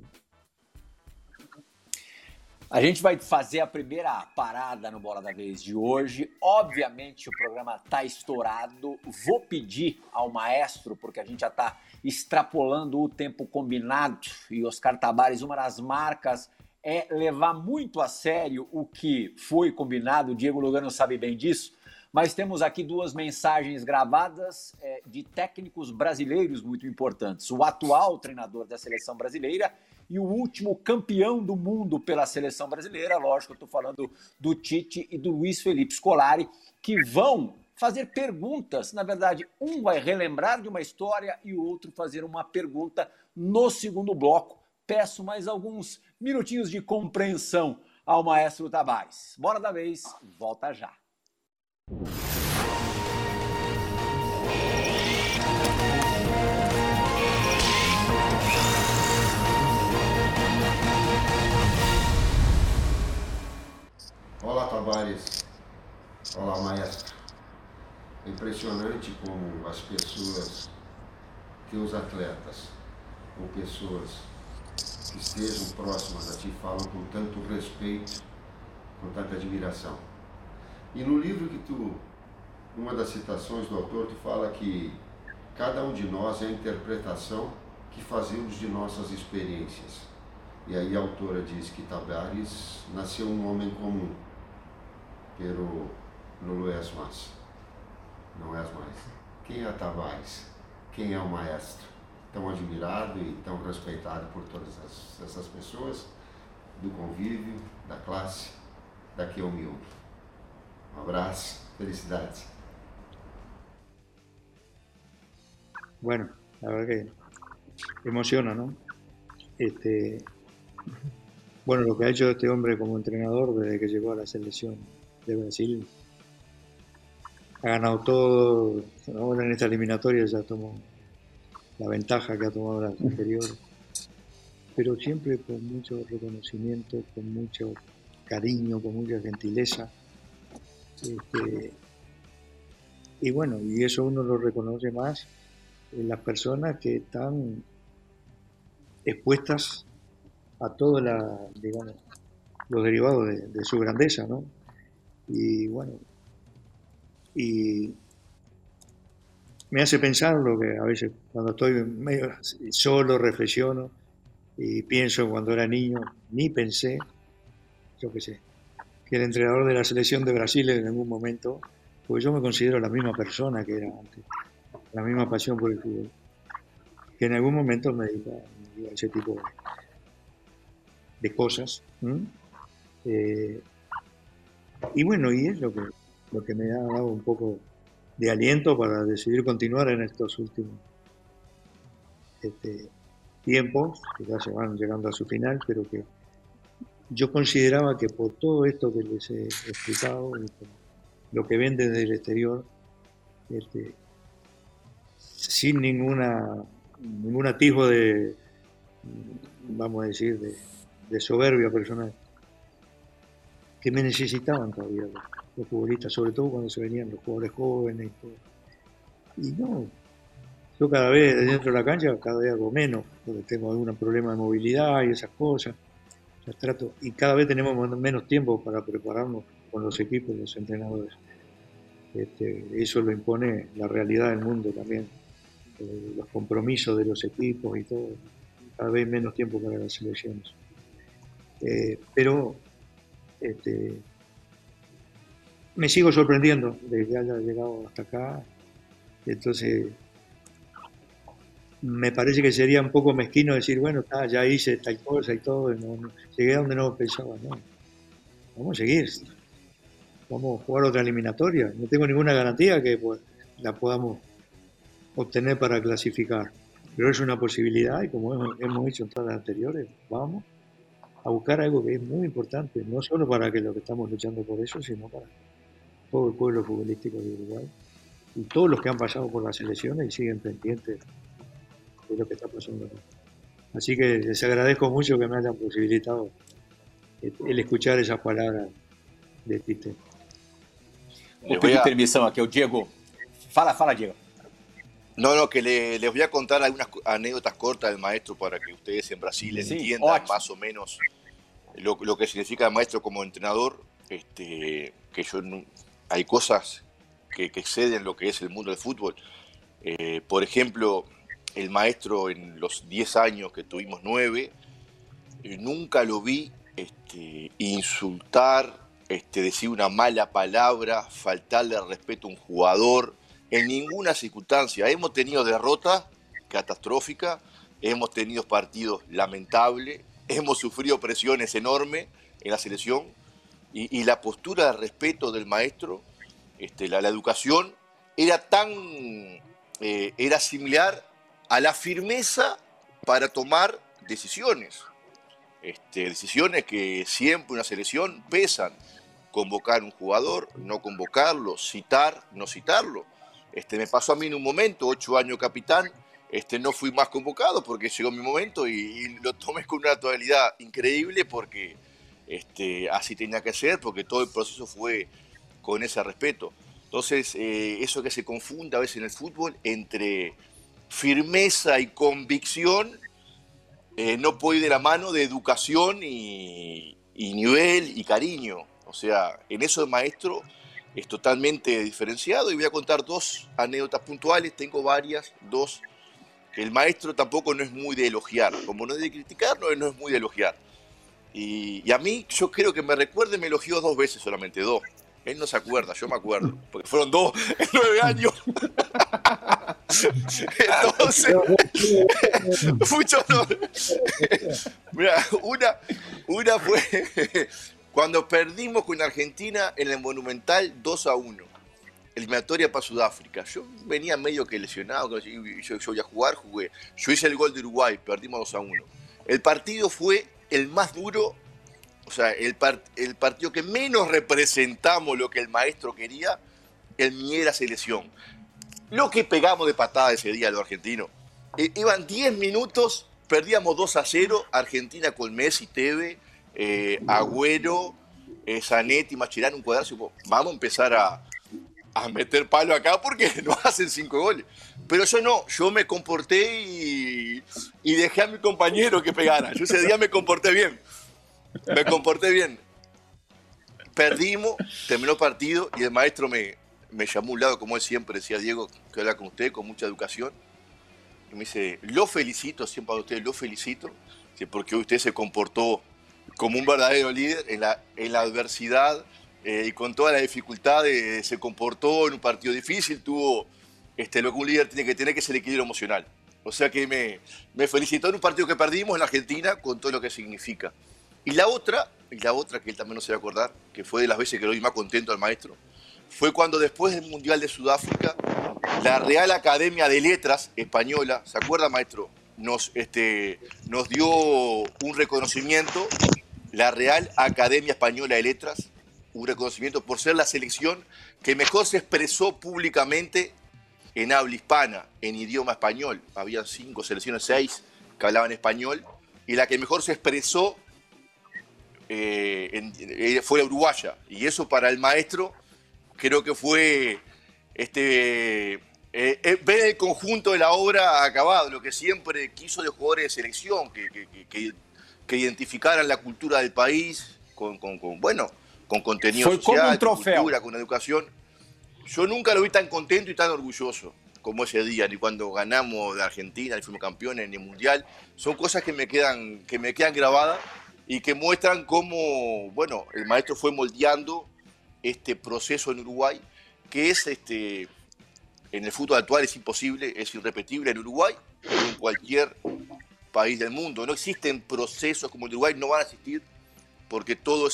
S1: A gente vai fazer a primeira parada no Bola da Vez de hoje. Obviamente o programa tá estourado. Vou pedir ao maestro, porque a gente já está extrapolando o tempo combinado. E Oscar Tabares, uma das marcas é levar muito a sério o que foi combinado, o Diego Lugano sabe bem disso, mas temos aqui duas mensagens gravadas é, de técnicos brasileiros muito importantes. O atual treinador da seleção brasileira e o último campeão do mundo pela seleção brasileira. Lógico, eu estou falando do Tite e do Luiz Felipe Scolari, que vão fazer perguntas. Na verdade, um vai relembrar de uma história e o outro fazer uma pergunta no segundo bloco. Peço mais alguns minutinhos de compreensão ao maestro Tavares. Bora da vez, volta já.
S5: Olá, Tavares. Olá, maestro. É impressionante como as pessoas, teus atletas, ou pessoas que estejam próximas a ti, falam com tanto respeito, com tanta admiração. E no livro que tu, uma das citações do autor, tu fala que cada um de nós é a interpretação que fazemos de nossas experiências. E aí a autora diz que Tavares nasceu um homem comum, pero não lo és mais. Não és mais. Quem é Tavares? Quem é o maestro? Tão admirado e tão respeitado por todas as, essas pessoas do convívio, da classe, daqui é humilde. Um abraço, felicidades.
S2: Bueno, la verdad que emociona, ¿no? Este, bueno, lo que ha hecho este hombre como entrenador desde que llegó a la selección de Brasil, ha ganado todo, ahora en esta eliminatoria ya tomó la ventaja que ha tomado las anteriores, pero siempre con mucho reconocimiento, con mucho cariño, con mucha gentileza este, y bueno, y eso uno lo reconoce más en las personas que están expuestas a todos los derivados de, su grandeza, ¿no? Y bueno, y me hace pensar lo que a veces cuando estoy medio solo reflexiono y pienso cuando era niño, ni pensé, yo qué sé, que el entrenador de la selección de Brasil en algún momento, porque yo me considero la misma persona que era antes, la misma pasión por el fútbol, que en algún momento me dedica, a ese tipo de, cosas. Eh, y bueno, y es lo que, lo que me ha dado un poco de aliento para decidir continuar en estos últimos este, tiempos, que ya se van llegando a su final, pero que yo consideraba que por todo esto que les he explicado, lo que ven desde el exterior, este, sin ninguna ningún atisbo de, vamos a decir, de, soberbia personal, que me necesitaban todavía los, futbolistas, sobre todo cuando se venían los jugadores jóvenes y todo. Y no, yo cada vez dentro de la cancha, cada vez hago menos, porque tengo algún problema de movilidad y esas cosas y cada vez tenemos menos tiempo para prepararnos con los equipos, los entrenadores. Este, eso lo impone la realidad del mundo también, eh, los compromisos de los equipos y todo, cada vez menos tiempo para las selecciones. Eh, pero este, me sigo sorprendiendo de que haya llegado hasta acá. Entonces, me parece que sería un poco mezquino decir, bueno, ya hice tal cosa y todo, llegué a donde no pensaba, no. Vamos a seguir, vamos a jugar otra eliminatoria. No tengo ninguna garantía que pues, la podamos obtener para clasificar, pero es una posibilidad y como hemos, hemos hecho en todas las anteriores, vamos a buscar algo que es muy importante, no solo para que lo que estamos luchando por eso, sino para todo el pueblo futbolístico de Uruguay y todos los que han pasado por las elecciones y siguen pendientes lo que está pasando. Así que les agradezco mucho que me hayan posibilitado el escuchar esas palabras de Tite.
S1: Vou pedir permissão aqui, o Diego. Fala, fala, Diego.
S3: No, no, que le, les voy a contar algunas anécdotas cortas del maestro para que ustedes en Brasil entiendan más o menos lo, lo, que significa el maestro como entrenador. Este, que yo hay cosas que, que exceden lo que es el mundo del fútbol. Eh, por ejemplo, el maestro en los 10 años que tuvimos 9, eh, nunca lo vi este, insultar, este, decir una mala palabra, faltarle al respeto a un jugador, en ninguna circunstancia. Hemos tenido derrotas catastróficas, hemos tenido partidos lamentables, hemos sufrido presiones enormes en la selección y, la postura de respeto del maestro, este, la, educación, era tan, eh, era similar a la firmeza para tomar decisiones. Este, decisiones que siempre una selección pesan. Convocar un jugador, no convocarlo, citar, no citarlo. Este, me pasó a mí en un momento, ocho años capitán, este, no fui más convocado porque llegó mi momento y, lo tomé con una totalidad increíble porque este, así tenía que ser, porque todo el proceso fue con ese respeto. Entonces, eh, eso que se confunde a veces en el fútbol entre firmeza y convicción eh, no puede ir de la mano de educación y, nivel y cariño. O sea, en eso el maestro es totalmente diferenciado y voy a contar dos anécdotas puntuales, tengo varias, dos, el maestro tampoco no es muy de elogiar, como no es de criticar, no, es muy de elogiar. Y, y, a mí, yo creo que me recuerde, me elogió dos veces solamente, dos. Él no se acuerda, yo me acuerdo, porque fueron dos en nueve años. (laughs) Entonces, (laughs) mucho (laughs) Mira, una, una fue (laughs) cuando perdimos con Argentina en el Monumental 2 a 1, eliminatoria para Sudáfrica. Yo venía medio que lesionado, yo, yo, voy a jugar, jugué. Yo hice el gol de Uruguay, perdimos 2 a 1. El partido fue el más duro o sea, el, el partido que menos representamos lo que el maestro quería, el Miera selección. Lo que pegamos de patada ese día los argentinos. Eh, iban 10 minutos, perdíamos 2 a 0, Argentina con Messi, Teve, eh, Agüero, eh, Zanetti, Machirán, un cuadrado. Vamos a empezar a, a meter palo acá porque (laughs) nos hacen 5 goles. Pero yo no, yo me comporté y, y, dejé a mi compañero que pegara. Yo ese día me comporté bien. Me comporté bien. Perdimos, terminó el partido y el maestro me, me llamó un lado, como él siempre decía Diego, que habla con usted con mucha educación. Y me dice, lo felicito, siempre a usted lo felicito, porque usted se comportó como un verdadero líder en la, adversidad eh, y con toda la dificultad se comportó en un partido difícil, tuvo este, lo que un líder tiene que tener, que es el equilibrio emocional. O sea que me, me felicitó en un partido que perdimos en la Argentina con todo lo que significa. Y la otra, y la otra que él también no se va a acordar, que fue de las veces que lo vi más contento al maestro, fue cuando después del Mundial de Sudáfrica, la Real Academia de Letras Española, ¿se acuerda, maestro? Nos, este, nos dio un reconocimiento, la Real Academia Española de Letras, un reconocimiento por ser la selección que mejor se expresó públicamente en habla hispana, en idioma español. Había cinco selecciones, seis que hablaban español, y la que mejor se expresó eh, eh, fue la uruguaya. Y eso para el maestro creo que fue este, eh, ver el conjunto de la obra acabado, lo que siempre quiso de jugadores de selección, que, que, identificaran la cultura del país con, bueno, con contenido social, con cultura, con educación. Yo nunca lo vi tan contento y tan orgulloso como ese día, ni cuando ganamos de Argentina, ni fuimos campeones, ni mundial. Son cosas que me quedan, que me quedan grabadas y que muestran cómo, bueno, el maestro fue moldeando este proceso en Uruguay, que es, este, en el fútbol actual es imposible, es irrepetible en Uruguay en cualquier país del mundo. No existen procesos como en Uruguay, no van a existir porque todo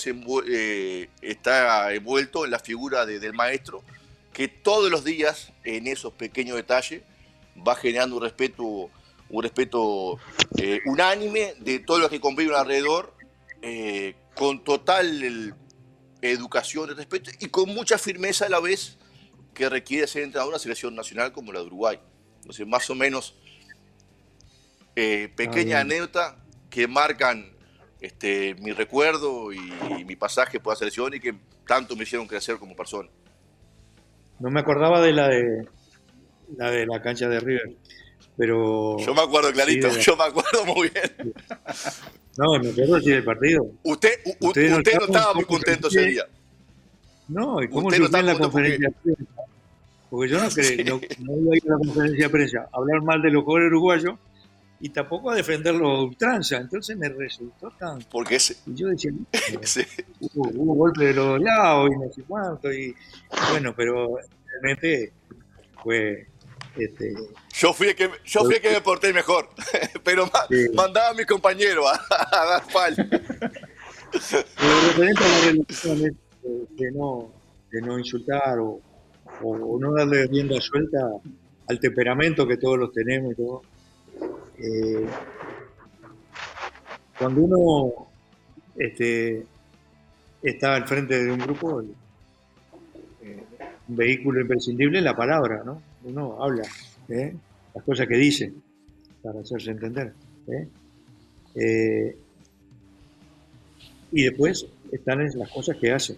S3: eh, está envuelto en la figura del maestro, que todos los días en esos pequeños detalles va generando un respeto, un respeto eh, unánime de todo lo que conviven alrededor eh, con total educación y respeto y con mucha firmeza a la vez que requiere ser entrenador de una selección nacional como la de Uruguay. Entonces, más o menos, eh, pequeña anécdota que marcan este, mi recuerdo y, mi pasaje por la selección y que tanto me hicieron crecer como persona.
S2: No me acordaba de la de la de la cancha de River, pero
S3: yo me acuerdo clarito, (laughs) yo me acuerdo muy bien.
S2: No, me acuerdo sí del partido.
S3: Usted, usted, no, estaba muy contento ese día.
S2: No, ¿y cómo usted no en la conferencia de prensa? Porque yo no, creo, no, iba a ir a la conferencia de prensa a hablar mal de los jugadores uruguayos y tampoco a defenderlo a ultranza. Entonces me resultó tan.
S3: Porque ese.
S2: Y yo decía, sí. (laughs) hubo, hubo golpes de los lados y no sé cuánto. Y bueno, pero realmente fue. Este,
S3: yo fui el que, yo fui el que me porté mejor, (laughs) pero sí. mandaba a mi compañero a, a dar pal.
S2: referente a la relación de, de, no, de no insultar o, o, no darle rienda suelta al temperamento que todos los tenemos y todo. Eh, cuando uno este, está al frente de un grupo, eh, un vehículo imprescindible es la palabra, ¿no? Uno habla, ¿eh? las cosas que dice, para hacerse entender. ¿eh? Eh, y después están las cosas que hace.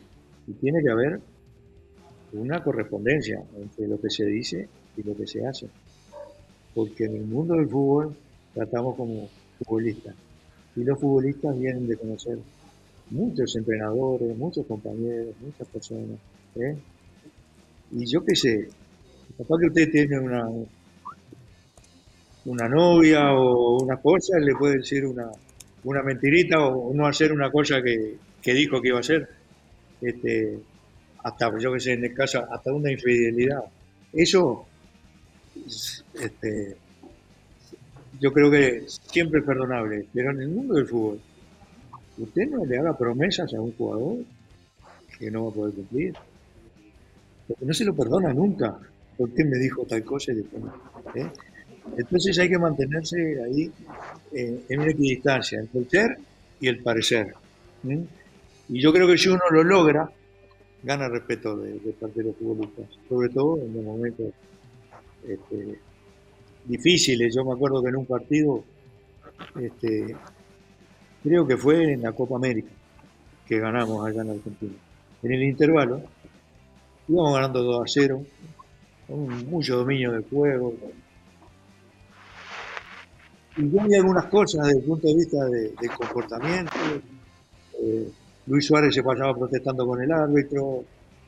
S2: Y tiene que haber una correspondencia entre lo que se dice y lo que se hace. Porque en el mundo del fútbol tratamos como futbolistas. Y los futbolistas vienen de conocer muchos entrenadores, muchos compañeros, muchas personas. Y yo qué sé, capaz que usted tiene una, una novia o una cosa, le puede decir una, una mentirita o no hacer una cosa que, que dijo que iba a hacer. Este, hasta, yo que sé, en el caso, hasta una infidelidad. Eso, este, yo creo que siempre es perdonable, pero en el mundo del fútbol, usted no le haga promesas a un jugador que no va a poder cumplir. Porque no se lo perdona nunca. Porque me dijo tal cosa y después ¿eh? Entonces hay que mantenerse ahí eh, en una equidistancia entre el ser y el parecer. Y yo creo que si uno lo logra, gana respeto de, de parte de los futbolistas, sobre todo en los momentos este, difíciles. Yo me acuerdo que en un partido, este, creo que fue en la Copa América, que ganamos allá en Argentina. En el intervalo, íbamos ganando 2 a 0, con mucho dominio del juego. Y vi algunas cosas desde el punto de vista de, comportamiento. Eh, Luis Suárez se pasaba protestando con el árbitro.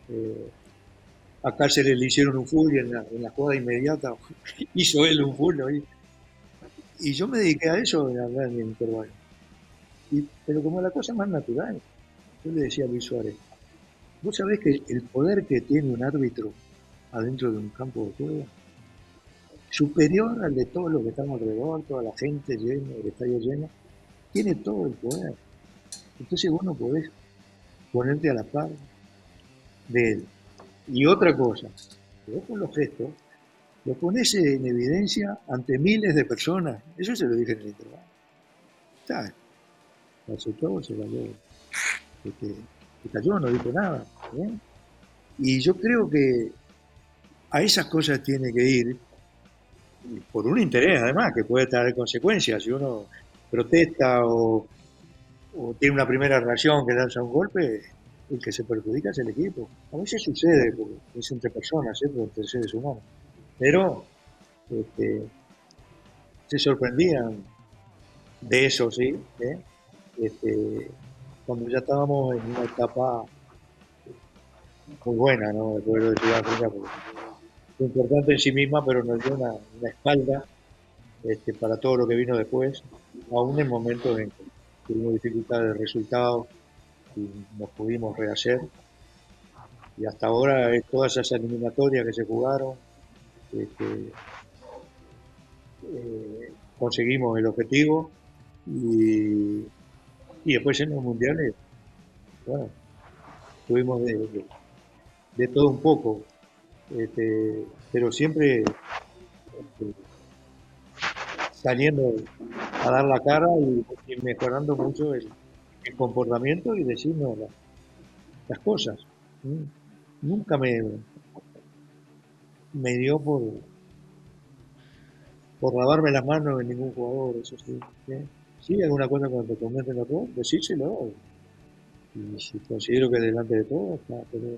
S2: Eh, a le hicieron un full en la, en la jugada inmediata. (laughs) hizo él un full. Y, y yo me dediqué a eso en el intervalo. Pero como la cosa más natural, yo le decía a Luis Suárez, vos sabés que el poder que tiene un árbitro adentro de un campo de juego, superior al de todos los que estamos alrededor, toda la gente llena, el estadio lleno, tiene todo el poder. Entonces vos no podés ponerte a la par de él. Y otra cosa, vos con los gestos lo pones en evidencia ante miles de personas. Eso se lo dije en el intervalo. Está. Aceptó, se cayó. Este, se cayó, no dijo nada. ¿eh? Y yo creo que a esas cosas tiene que ir por un interés, además, que puede traer consecuencias. Si uno protesta o tiene una primera reacción que lanza un golpe, el que se perjudica es el equipo. A veces sucede, es entre personas, entre seres humanos. Pero este, se sorprendían de eso, ¿sí? ¿Eh? Este, cuando ya estábamos en una etapa muy buena, ¿no? De importante en sí misma, pero nos dio una, espalda este, para todo lo que vino después, aún en momentos en que tuvimos dificultades de resultados y nos pudimos rehacer. Y hasta ahora todas esas eliminatorias que se jugaron, este, eh, conseguimos el objetivo y, y, después en los mundiales, bueno, tuvimos de, todo un poco, este, pero siempre este, saliendo a dar la cara y, mejorando mucho el, comportamiento y decirnos las cosas. Nunca me, me dio por, por lavarme las manos en ningún jugador, eso sí. ¿eh? Sí, alguna cosa cuando te cometen error, decírselo. Y si considero que delante de todo, está, pero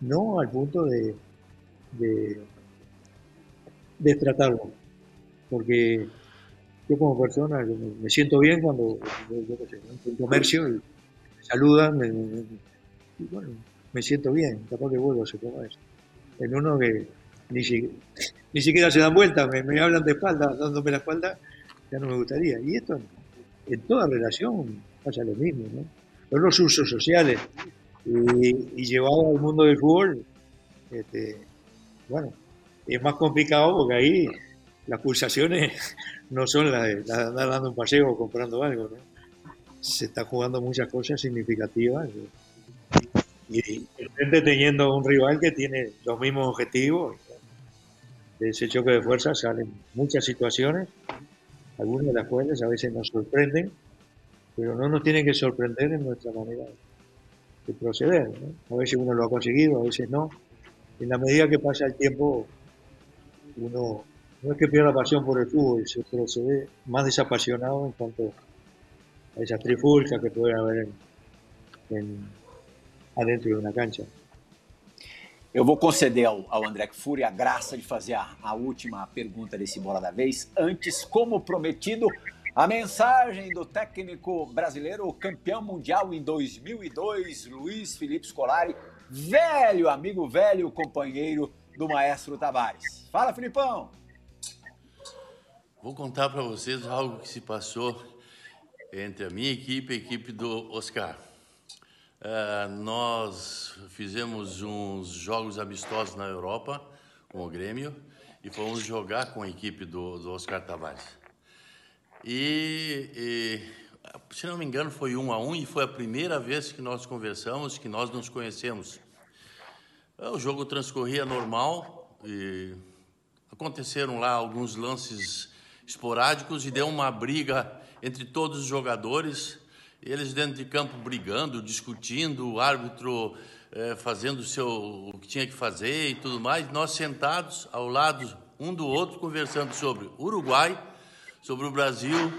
S2: no al punto de, de, de tratarlo. Porque yo como persona me, siento bien cuando yo, en comercio y me saludan, y bueno, me siento bien, capaz que vuelvo a ser como eso. En uno que ni, ni siquiera se dan vuelta, me, hablan de espalda, dándome la espalda, ya no me gustaría. Y esto, en toda relación, pasa lo mismo, ¿no? Son los usos sociales. Y, llevado al mundo del fútbol, este, bueno, es más complicado porque ahí las pulsaciones (laughs) no son las de, andar dando un paseo o comprando algo, ¿no? Se está jugando muchas cosas significativas y, y, teniendo un rival que tiene los mismos objetivos. De ese choque de fuerzas salen muchas situaciones, algunas de las cuales a veces nos sorprenden, pero no nos tienen que sorprender en nuestra manera de proceder. A veces uno lo ha conseguido, a veces no. En la medida que pasa el tiempo, uno no es que pierda pasión por el fútbol, pero se ve más desapasionado en cuanto a esas trifulcas que puede haber en, adentro de una cancha.
S1: Eu vou conceder ao, ao André Fury a graça de fazer a, a, última pergunta desse Bola da Vez. Antes, como prometido, a mensagem do técnico brasileiro, campeão mundial em 2002, Luiz Felipe Scolari, velho amigo, velho companheiro do maestro Tavares. Fala, Filipão!
S6: Vou contar para vocês algo que se passou entre a minha equipe e a equipe do Oscar. Uh, nós fizemos uns jogos amistosos na Europa com o Grêmio e fomos jogar com a equipe do, do Oscar Tavares. E, e, se não me engano, foi um a um e foi a primeira vez que nós conversamos, que nós nos conhecemos. O jogo transcorria normal e aconteceram lá alguns lances esporádicos e deu uma briga entre todos os jogadores, eles dentro de campo brigando, discutindo, o árbitro eh, fazendo o, seu, o que tinha que fazer e tudo mais, nós sentados ao lado um do outro, conversando sobre Uruguai, sobre o Brasil,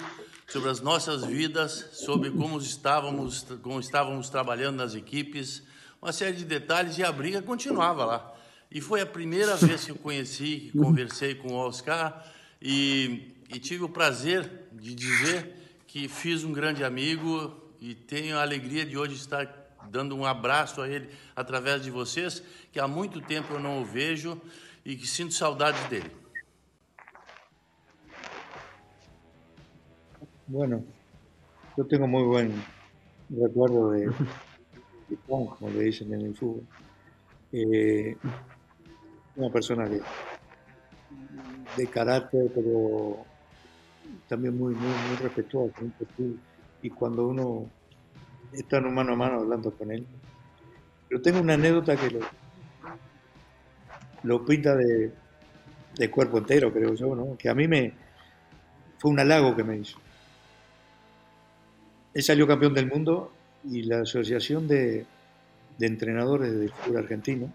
S6: sobre as nossas vidas, sobre como estávamos, como estávamos trabalhando nas equipes, uma série de detalhes e a briga continuava lá. E foi a primeira vez que eu conheci, conversei com o Oscar e e tive o prazer de dizer que fiz um grande amigo e tenho a alegria de hoje estar dando um abraço a ele através de vocês, que há muito tempo eu não o vejo e que sinto saudade dele.
S2: Bueno, yo tengo muy buen recuerdo de, (laughs) como le dicen en el fútbol. Eh, una persona de, de carácter, pero también muy, muy, muy respetuoso, y cuando uno está en un mano a mano hablando con él. Pero tengo una anécdota que lo, lo pinta de, de cuerpo entero, creo yo, ¿no? que a mí me fue un halago que me hizo. Él salió campeón del mundo y la Asociación de, de Entrenadores del Fútbol Argentino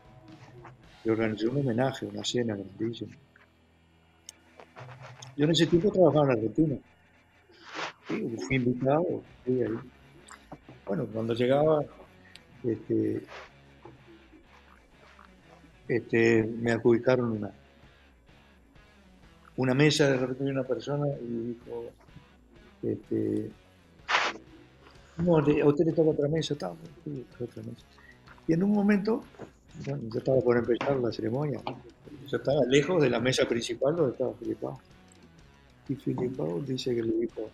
S2: le organizó un homenaje, una cena grandísima. Yo en ese tiempo trabajaba en Argentina. Sí, fui invitado, fui ahí. Bueno, cuando llegaba, este, este, me adjudicaron una, una mesa, de repente una persona y dijo, este, no, a usted le toca otra mesa, otra mesa. Y en un momento, bueno, yo estaba por empezar la ceremonia, yo estaba lejos de la mesa principal donde estaba Filipao. Y Filipao dice que le dijo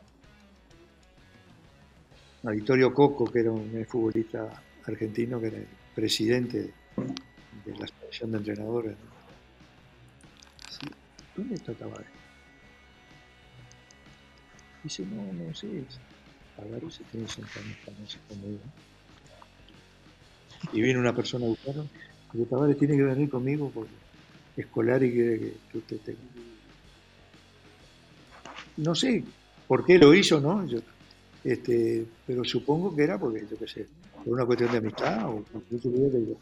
S2: a Vittorio Coco, que era un futbolista argentino, que era el presidente de la asociación de entrenadores. Sí, ¿Dónde está Tavares? Dice, no, no sé, Tavares se tiene sentado en esta mesa conmigo. Y viene una persona a buscarlo, pero Tavares tiene que venir conmigo porque escolar y quiere que, usted tenga no sé por qué lo hizo, ¿no? este, pero supongo que era porque, yo qué sé, por una cuestión de amistad o incluso que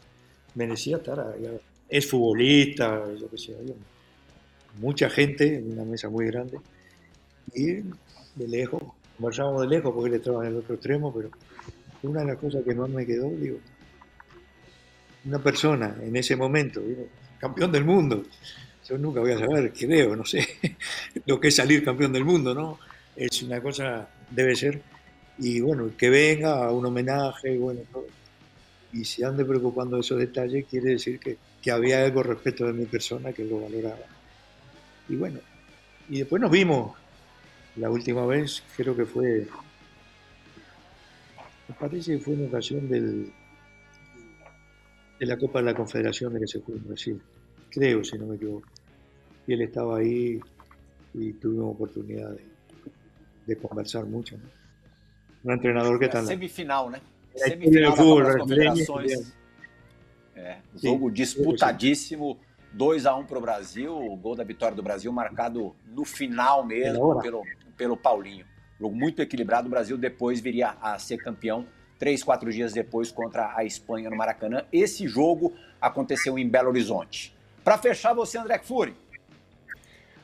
S2: merecía estar allá. Es futbolista, yo qué sé, había mucha gente en una mesa muy grande y de lejos, conversábamos de lejos porque él estaba en el otro extremo, pero una de las cosas que más me quedó, digo, una persona en ese momento, campeón del mundo, yo nunca voy a saber, creo, no sé, (laughs) lo que es salir campeón del mundo, ¿no? Es una cosa, debe ser. Y bueno, que venga a un homenaje, bueno, todo. Y si ande preocupando esos detalles, quiere decir que, que había algo respecto de mi persona que lo valoraba. Y bueno, y después nos vimos La última vez creo que fue, me parece que fue en ocasión del, de la Copa de la Confederación de que se jugó en Brasil. Creo, si no me equivoco. Y él estaba ahí y tuvimos oportunidad de, de conversar mucho. ¿no? Un entrenador que tal.
S1: Semifinal?
S2: É,
S1: Semifinal da Copa das Confederações. É,
S2: Sim.
S1: jogo disputadíssimo. 2 a 1 para o Brasil, o gol da vitória do Brasil marcado no final mesmo pelo, pelo Paulinho. Jogo muito equilibrado, o Brasil depois viria a ser campeão três, quatro dias depois contra a Espanha no Maracanã. Esse jogo aconteceu em Belo Horizonte. Para fechar, você, André Fury.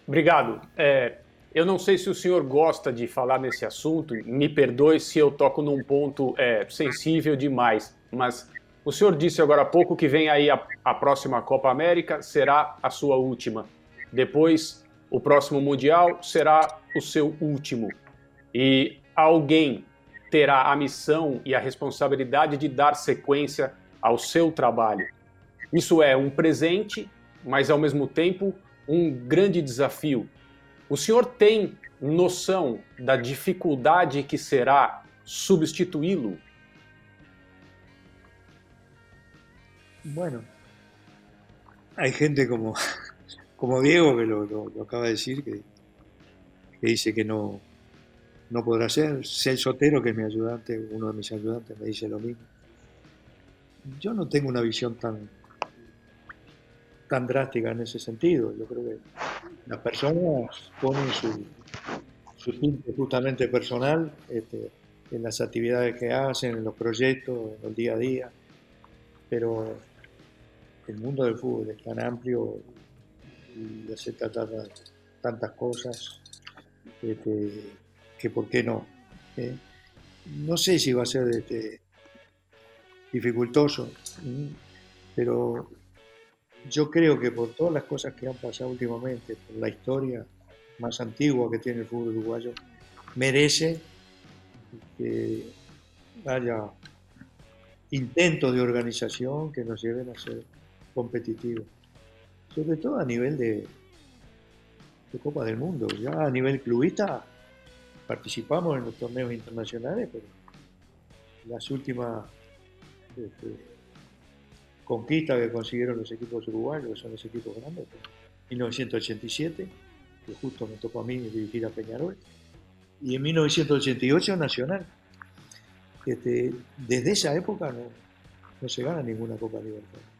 S4: Obrigado. É, eu não sei se o senhor gosta de falar nesse assunto, me perdoe se eu toco num ponto é, sensível demais, mas o senhor disse agora há pouco que vem aí a, a próxima Copa América, será a sua última. Depois, o próximo Mundial será o seu último. E alguém terá a missão e a responsabilidade de dar sequência ao seu trabalho. Isso é um presente, mas ao mesmo tempo um grande desafio. O senhor tem noção da dificuldade que será substituí-lo?
S2: Bueno, hay gente como, como Diego que lo, acaba de decir, que, que dice que no, no podrá ser. Celso Otero, que es mi ayudante, uno de mis ayudantes, me dice lo mismo. Yo no tengo una visión tan, tan drástica en ese sentido. Yo creo que las personas ponen su, su tinte justamente personal este, en las actividades que hacen, en los proyectos, en el día a día, pero el mundo del fútbol es tan amplio y se trata de tantas cosas este, que por qué no. ¿eh? No sé si va a ser este, dificultoso, pero yo creo que por todas las cosas que han pasado últimamente, por la historia más antigua que tiene el fútbol uruguayo, merece que haya intentos de organización que nos lleven a ser competitivos. Sobre todo a nivel de, Copa del Mundo. Ya a nivel clubista participamos en los torneos internacionales, pero las últimas este, conquistas que consiguieron los equipos uruguayos, que son los equipos grandes, pues, 1987, que justo me tocó a mí dirigir a Peñarol, y en 1988 Nacional. Este, desde esa época no, no se gana ninguna Copa Libertadores.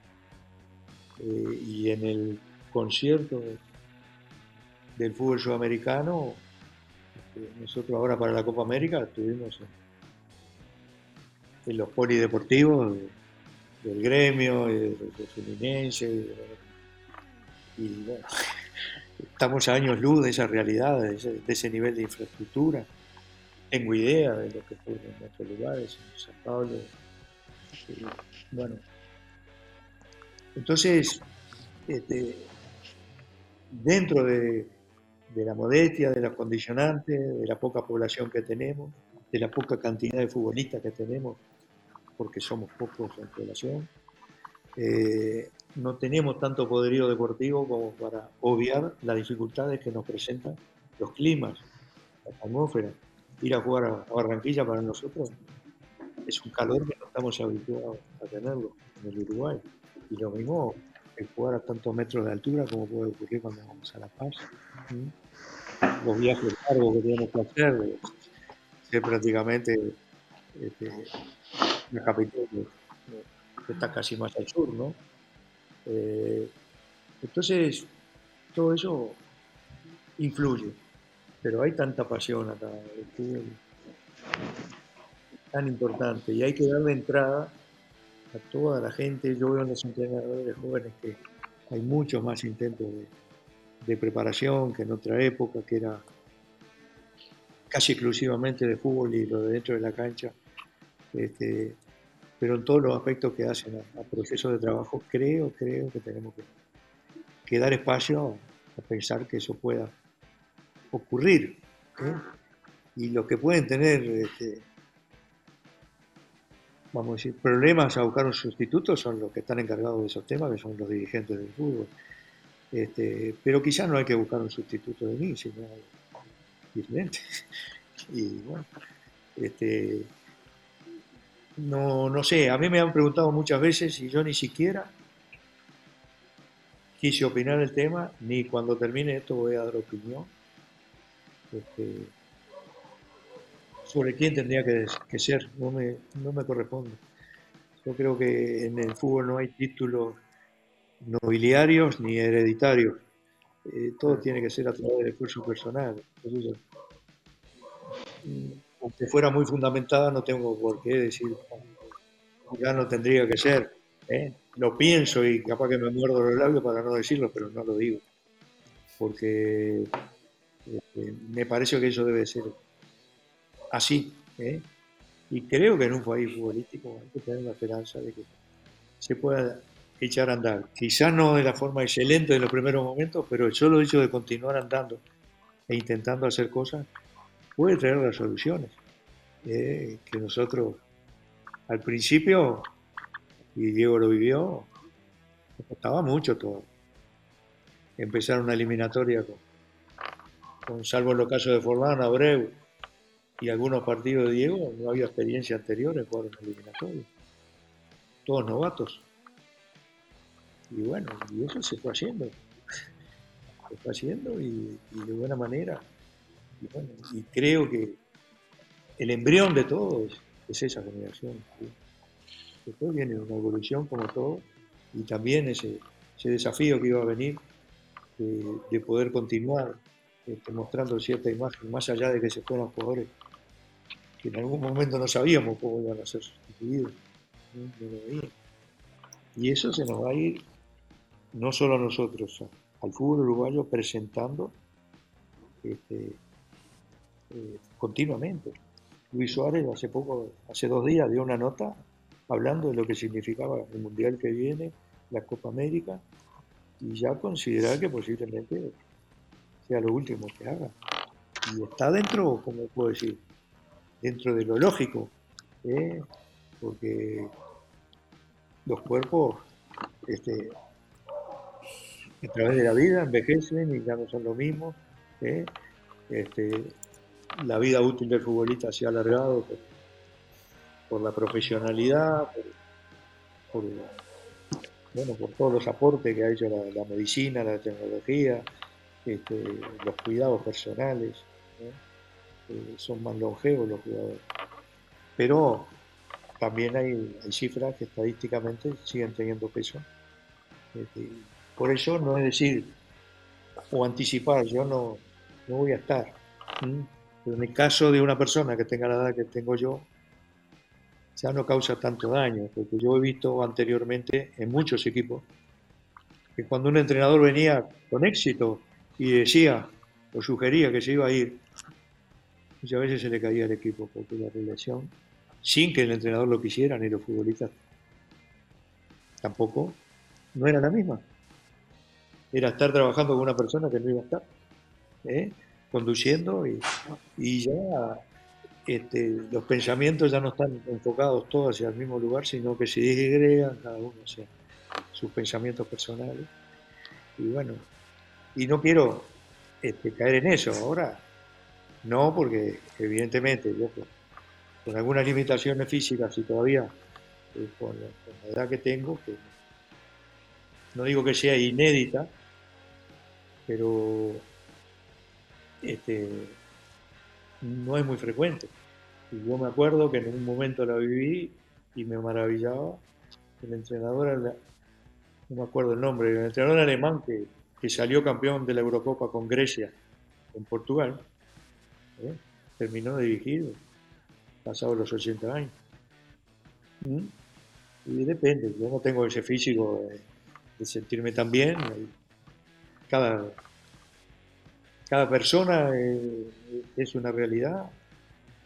S2: Eh, y en el concierto del fútbol sudamericano, este, nosotros ahora para la Copa América estuvimos en, los polideportivos de- del gremio, y de, de Fluminense, y, bueno, (laughs) estamos a años luz de esa realidad, de ese, nivel de infraestructura. Tengo idea de lo que fue en otros lugares, en San Pablo. bueno, entonces, este, dentro de, la modestia, de los condicionantes, de la poca población que tenemos, de la poca cantidad de futbolistas que tenemos, porque somos pocos en población, eh, no tenemos tanto poderío deportivo como para obviar las dificultades que nos presentan los climas, la atmósfera. Ir a jugar a Barranquilla para nosotros es un calor que no estamos habituados a tenerlo en el Uruguay. Y lo mismo el jugar a tantos metros de altura como puede ocurrir cuando vamos a La Paz. Los viajes largos que tenemos que hacer, de ser prácticamente este, la capital que, está casi más al sur, ¿no? Eh, entonces, todo eso influye, pero hay tanta pasión acá, fútbol tan importante y hay que darle entrada a toda la gente. Yo veo en los entrenadores jóvenes que hay muchos más intentos de, preparación que en otra época, que era casi exclusivamente de fútbol y lo de dentro de la cancha. Este, pero en todos los aspectos que hacen a, procesos de trabajo, creo, creo que tenemos que, que dar espacio a pensar que eso pueda ocurrir. ¿eh? Y los que pueden tener, este, vamos a decir, problemas a buscar un sustituto son los que están encargados de esos temas, que son los dirigentes del fútbol. Este, pero quizás no hay que buscar un sustituto de mí, sino diferente. (laughs) Y bueno, este, no, no sé, a mí me han preguntado muchas veces y yo ni siquiera quise opinar el tema, ni cuando termine esto voy a dar opinión este, sobre quién tendría que, que, ser, no me, no me corresponde. Yo creo que en el fútbol no hay títulos nobiliarios ni hereditarios. Eh, todo tiene que ser a través del esfuerzo personal. aunque fuera muy fundamentada, no tengo por qué decir, ya no tendría que ser. ¿eh? Lo pienso y capaz que me muerdo los labios para no decirlo, pero no lo digo. Porque este, me parece que eso debe ser así. ¿eh? Y creo que en un país futbolístico hay que tener la esperanza de que se pueda echar a andar. Quizás no de la forma excelente de los primeros momentos, pero el solo hecho de continuar andando e intentando hacer cosas puede traer las soluciones. ¿eh? que nosotros al principio, y Diego lo vivió, nos costaba mucho todo. Empezar una eliminatoria con, con salvo en los casos de Forlán, Abreu y algunos partidos de Diego, no había experiencia anterior en jugar una eliminatoria. Todos novatos. Y bueno, y eso se fue haciendo. Se fue haciendo y, de buena manera. Y, creo que el embrión de todo es, esa generación. Después viene una evolución como todo y también ese, desafío que iba a venir de, poder continuar este, mostrando cierta imagen, más allá de que se fueran jugadores que en algún momento no sabíamos cómo iban a ser sustituidos. Y eso se nos va a ir no solo a nosotros, al fútbol uruguayo presentando este, eh, continuamente. Luis Suárez hace poco, hace dos días, dio una nota hablando de lo que significaba el Mundial que viene, la Copa América, y ya considerar que posiblemente sea lo último que haga. Y está dentro, como puedo decir, dentro de lo lógico, ¿eh? porque los cuerpos este, a través de la vida envejecen y ya no son lo mismo. ¿eh? Este, la vida útil del futbolista se ha alargado por, la profesionalidad, por, bueno, por todos los aportes que ha hecho la, medicina, la tecnología, este, los cuidados personales. Eh, son más longevos los jugadores. Pero también hay, cifras que estadísticamente siguen teniendo peso. Este, por eso no es decir o anticipar, yo no, no voy a estar. Pero en el caso de una persona que tenga la edad que tengo yo, ya no causa tanto daño, porque yo he visto anteriormente en muchos equipos que cuando un entrenador venía con éxito y decía o sugería que se iba a ir, muchas veces se le caía al equipo porque la relación, sin que el entrenador lo quisiera ni los futbolistas tampoco, no era la misma era estar trabajando con una persona que no iba a estar, ¿eh? conduciendo y, ya este, los pensamientos ya no están enfocados todos hacia el mismo lugar, sino que se disgregan cada uno hacia sus pensamientos personales. Y bueno, y no quiero este, caer en eso ahora, no, porque evidentemente yo con, algunas limitaciones físicas y todavía eh, con, la, edad que tengo, que no digo que sea inédita, pero este, no es muy frecuente. Y yo me acuerdo que en un momento la viví y me maravillaba. El entrenador, no me acuerdo el nombre, el entrenador alemán que, salió campeón de la Eurocopa con Grecia en Portugal, ¿eh? terminó de dirigir pasados los 80 años. ¿Mm? Y depende, yo no tengo ese físico de, sentirme tan bien cada, cada persona eh, es una realidad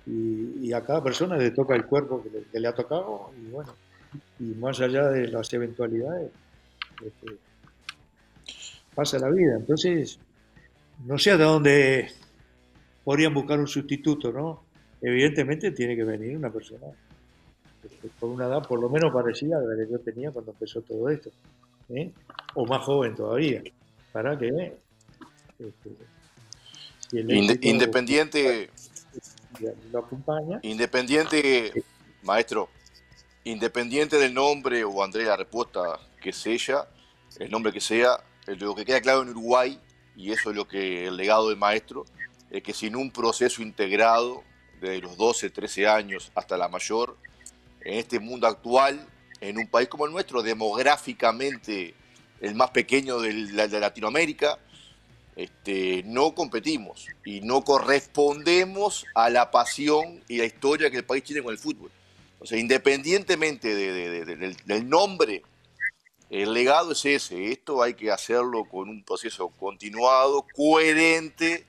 S2: y, a cada persona le toca el cuerpo que le, ha tocado y bueno, y más allá de las eventualidades, este, pasa la vida. Entonces, no sé hasta dónde podrían buscar un sustituto, ¿no? Evidentemente tiene que venir una persona con una edad por lo menos parecida a la que yo tenía cuando empezó todo esto, ¿eh? o más joven todavía para que este,
S3: independiente.
S2: Lo acompaña.
S3: Independiente, maestro, independiente del nombre o Andrés la respuesta que sea, el nombre que sea, lo que queda claro en Uruguay, y eso es lo que el legado del maestro, es que sin un proceso integrado desde los 12, 13 años hasta la mayor, en este mundo actual, en un país como el nuestro, demográficamente el más pequeño de, Latinoamérica, este, no competimos y no correspondemos a la pasión y la historia que el país tiene con el fútbol. O sea, independientemente del, nombre, el legado es ese. Esto hay que hacerlo con un proceso continuado, coherente,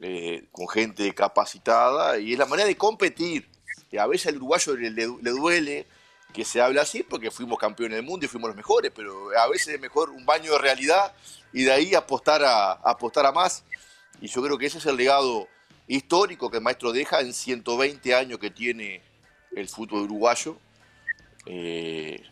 S3: eh, con gente capacitada y es la manera de competir. Y a veces al uruguayo le, le duele que se habla así porque fuimos campeones del mundo y fuimos los mejores, pero a veces es mejor un baño de realidad y de ahí apostar a, apostar a más. Y yo creo que ese es el legado histórico que el maestro deja en 120 años que tiene el fútbol uruguayo. Eh,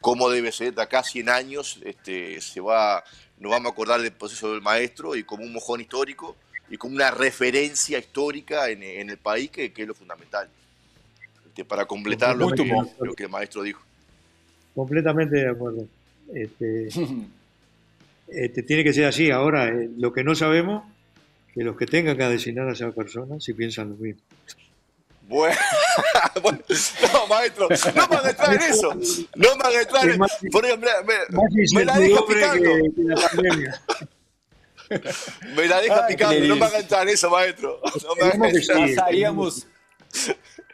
S3: cómo debe ser de acá a 100 años, este, se va, nos vamos a acordar del proceso del maestro y como un mojón histórico y como una referencia histórica en, el país, que, que es lo fundamental. Este, para completar lo que, lo que, el maestro dijo.
S2: Completamente de acuerdo. Este, (laughs) este, tiene que ser así. Ahora, eh, lo que no sabemos, que los que tengan que designar a esa persona, si piensan lo mismo.
S3: Bueno, (laughs) no, maestro, no me hagan entrar en eso. No me hagan entrar en eso. Me, me, la deja picando. Me la deja picando. No me hagan eso, maestro. No me hagan
S1: entrar.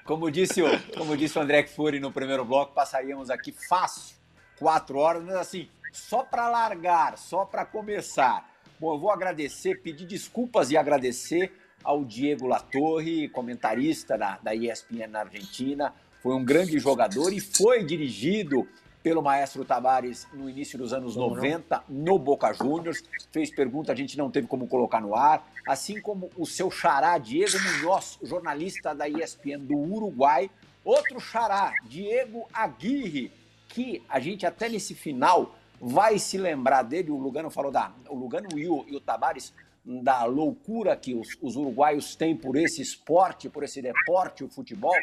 S1: Como disse, o, como disse o André Fury no primeiro bloco, passaríamos aqui fácil quatro horas, mas assim, só para largar, só para começar. Bom, eu vou agradecer, pedir desculpas e agradecer ao Diego Latorre, comentarista da, da ESPN na Argentina. Foi um grande jogador e foi dirigido pelo maestro Tavares no início dos anos 90 no Boca Juniors. Fez pergunta, a gente não teve como colocar no ar. Assim como o seu xará, Diego Munhoz, jornalista da ESPN do Uruguai. Outro xará, Diego Aguirre, que a gente até nesse final vai se lembrar dele. O Lugano falou da. O Lugano e o, e o Tavares da loucura que os, os uruguaios têm por esse esporte, por esse deporte, o futebol.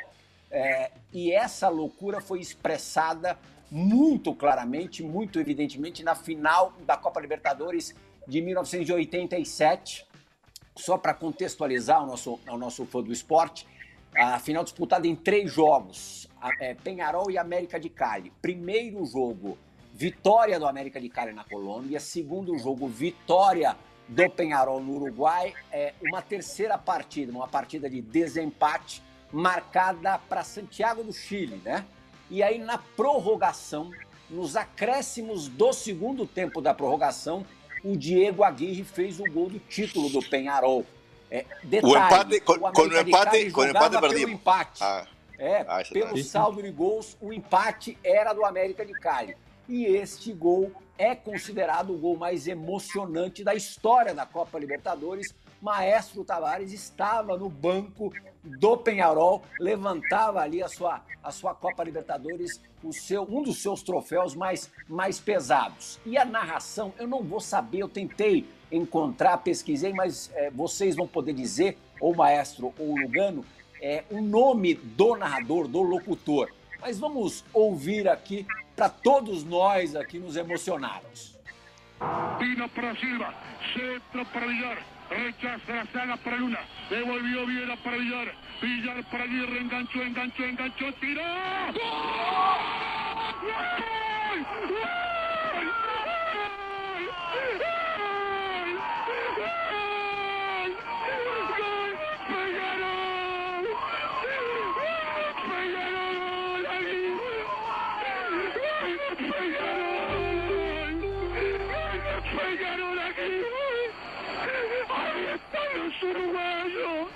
S1: É, e essa loucura foi expressada muito claramente, muito evidentemente na final da Copa Libertadores de 1987. Só para contextualizar o nosso, o nosso fã do esporte, a final disputada em três jogos: é, Penharol e América de Cali. Primeiro jogo, vitória do América de Cali na Colômbia. Segundo jogo, vitória do Penharol no Uruguai. É, uma terceira partida, uma partida de desempate, marcada para Santiago do Chile, né? E aí, na prorrogação, nos acréscimos do segundo tempo da prorrogação, o Diego Aguirre fez o gol do título do Penharol. É, detalhe, o empate, o, com o empate, com o empate pelo empate. Ah, é, ah, pelo tá. saldo de gols, o empate era do América de Cali. E este gol é considerado o gol mais emocionante da história da Copa Libertadores, Maestro Tavares estava no banco do Penharol, levantava ali a sua, a sua Copa Libertadores, o seu, um dos seus troféus mais, mais pesados. E a narração, eu não vou saber, eu tentei encontrar, pesquisei, mas é, vocês vão poder dizer, ou Maestro ou Lugano, é, o nome do narrador, do locutor. Mas vamos ouvir aqui para todos nós aqui nos emocionarmos.
S7: Vino para Silva, centro para Villar, rechaza la saga para Luna, devolvió Viera para Villar, Villar para Aguirre, enganchó, enganchó, enganchó, tiró. Uruguayo.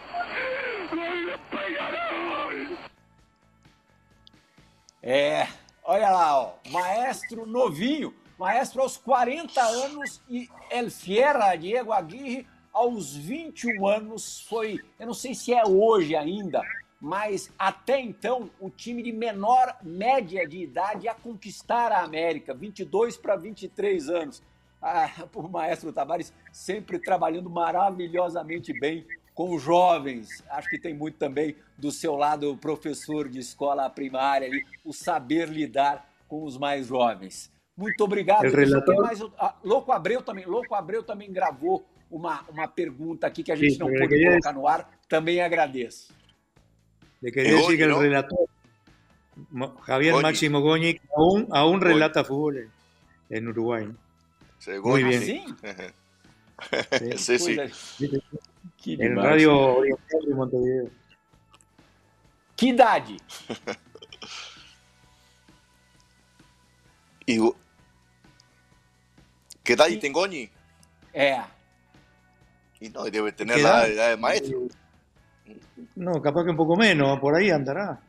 S1: É, olha lá, ó, maestro novinho, maestro aos 40 anos e El Fiera, Diego Aguirre, aos 21 anos, foi, eu não sei se é hoje ainda, mas até então o time de menor média de idade a conquistar a América, 22 para 23 anos. Ah, por Maestro Tavares, sempre trabalhando maravilhosamente bem com os jovens. Acho que tem muito também do seu lado, professor de escola primária, ali, o saber lidar com os mais jovens. Muito obrigado.
S2: Relator...
S1: Mais, ah, Louco Abreu também. Louco Abreu também gravou uma, uma pergunta aqui que a gente Sim, não pôde colocar no ar. Também agradeço.
S2: Le quería decir que el relator, Javier Goñi. Máximo Goñi, aún, aún relata fútbol en Uruguay. Muy bien. (laughs)
S1: ¿Sí?
S3: sí, sí.
S2: sí. En Radio Oriental de Montevideo.
S1: Que idade?
S3: e, (laughs) que idade tem Goni?
S1: É.
S3: Y no, debe tener la edad de maestro.
S2: No, capaz que un poco menos, por ahí andará.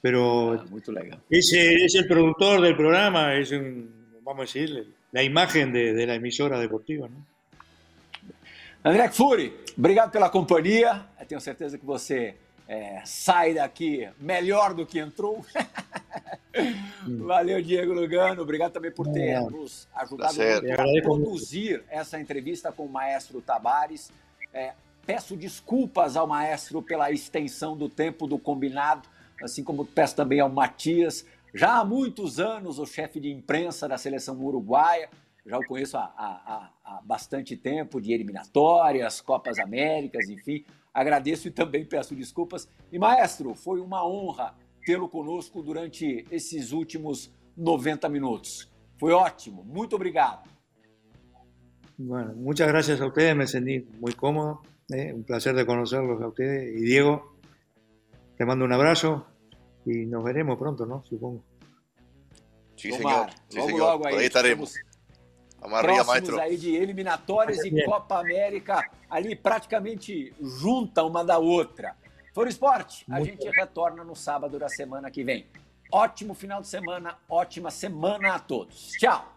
S2: Pero
S1: ah, muy
S2: es, es, el productor del programa, es un, vamos a decir, la imagen de, de la emisora deportiva. Né?
S1: André Fury, obrigado pela companhia. Eu tenho certeza que você é, sai daqui melhor do que entrou. (laughs) Valeu, Diego Lugano. Obrigado também por ter é. nos ajudado a produzir essa entrevista com o maestro Tabares. É, peço desculpas ao maestro pela extensão do tempo do combinado, assim como peço também ao Matias. Já há muitos anos, o chefe de imprensa da seleção uruguaia, já o conheço há, há, há bastante tempo, de eliminatórias, Copas Américas, enfim. Agradeço e também peço desculpas. E, maestro, foi uma honra tê-lo conosco durante esses últimos 90 minutos. Foi ótimo, muito obrigado.
S2: Bueno, muchas gracias a ustedes, me sentí muy cómodo, eh, un placer de conocerlos a ustedes. Y Diego, te mando un abrazo y nos veremos pronto, ¿no? Supongo.
S3: Sí, señor. Sí, logo, señor. Logo aí, aí estaremos.
S1: Próximos aí de eliminatórias e Copa América, ali praticamente junta uma da outra. For Esporte, a Muito gente retorna no sábado da semana que vem. Ótimo final de semana, ótima semana a todos. Tchau!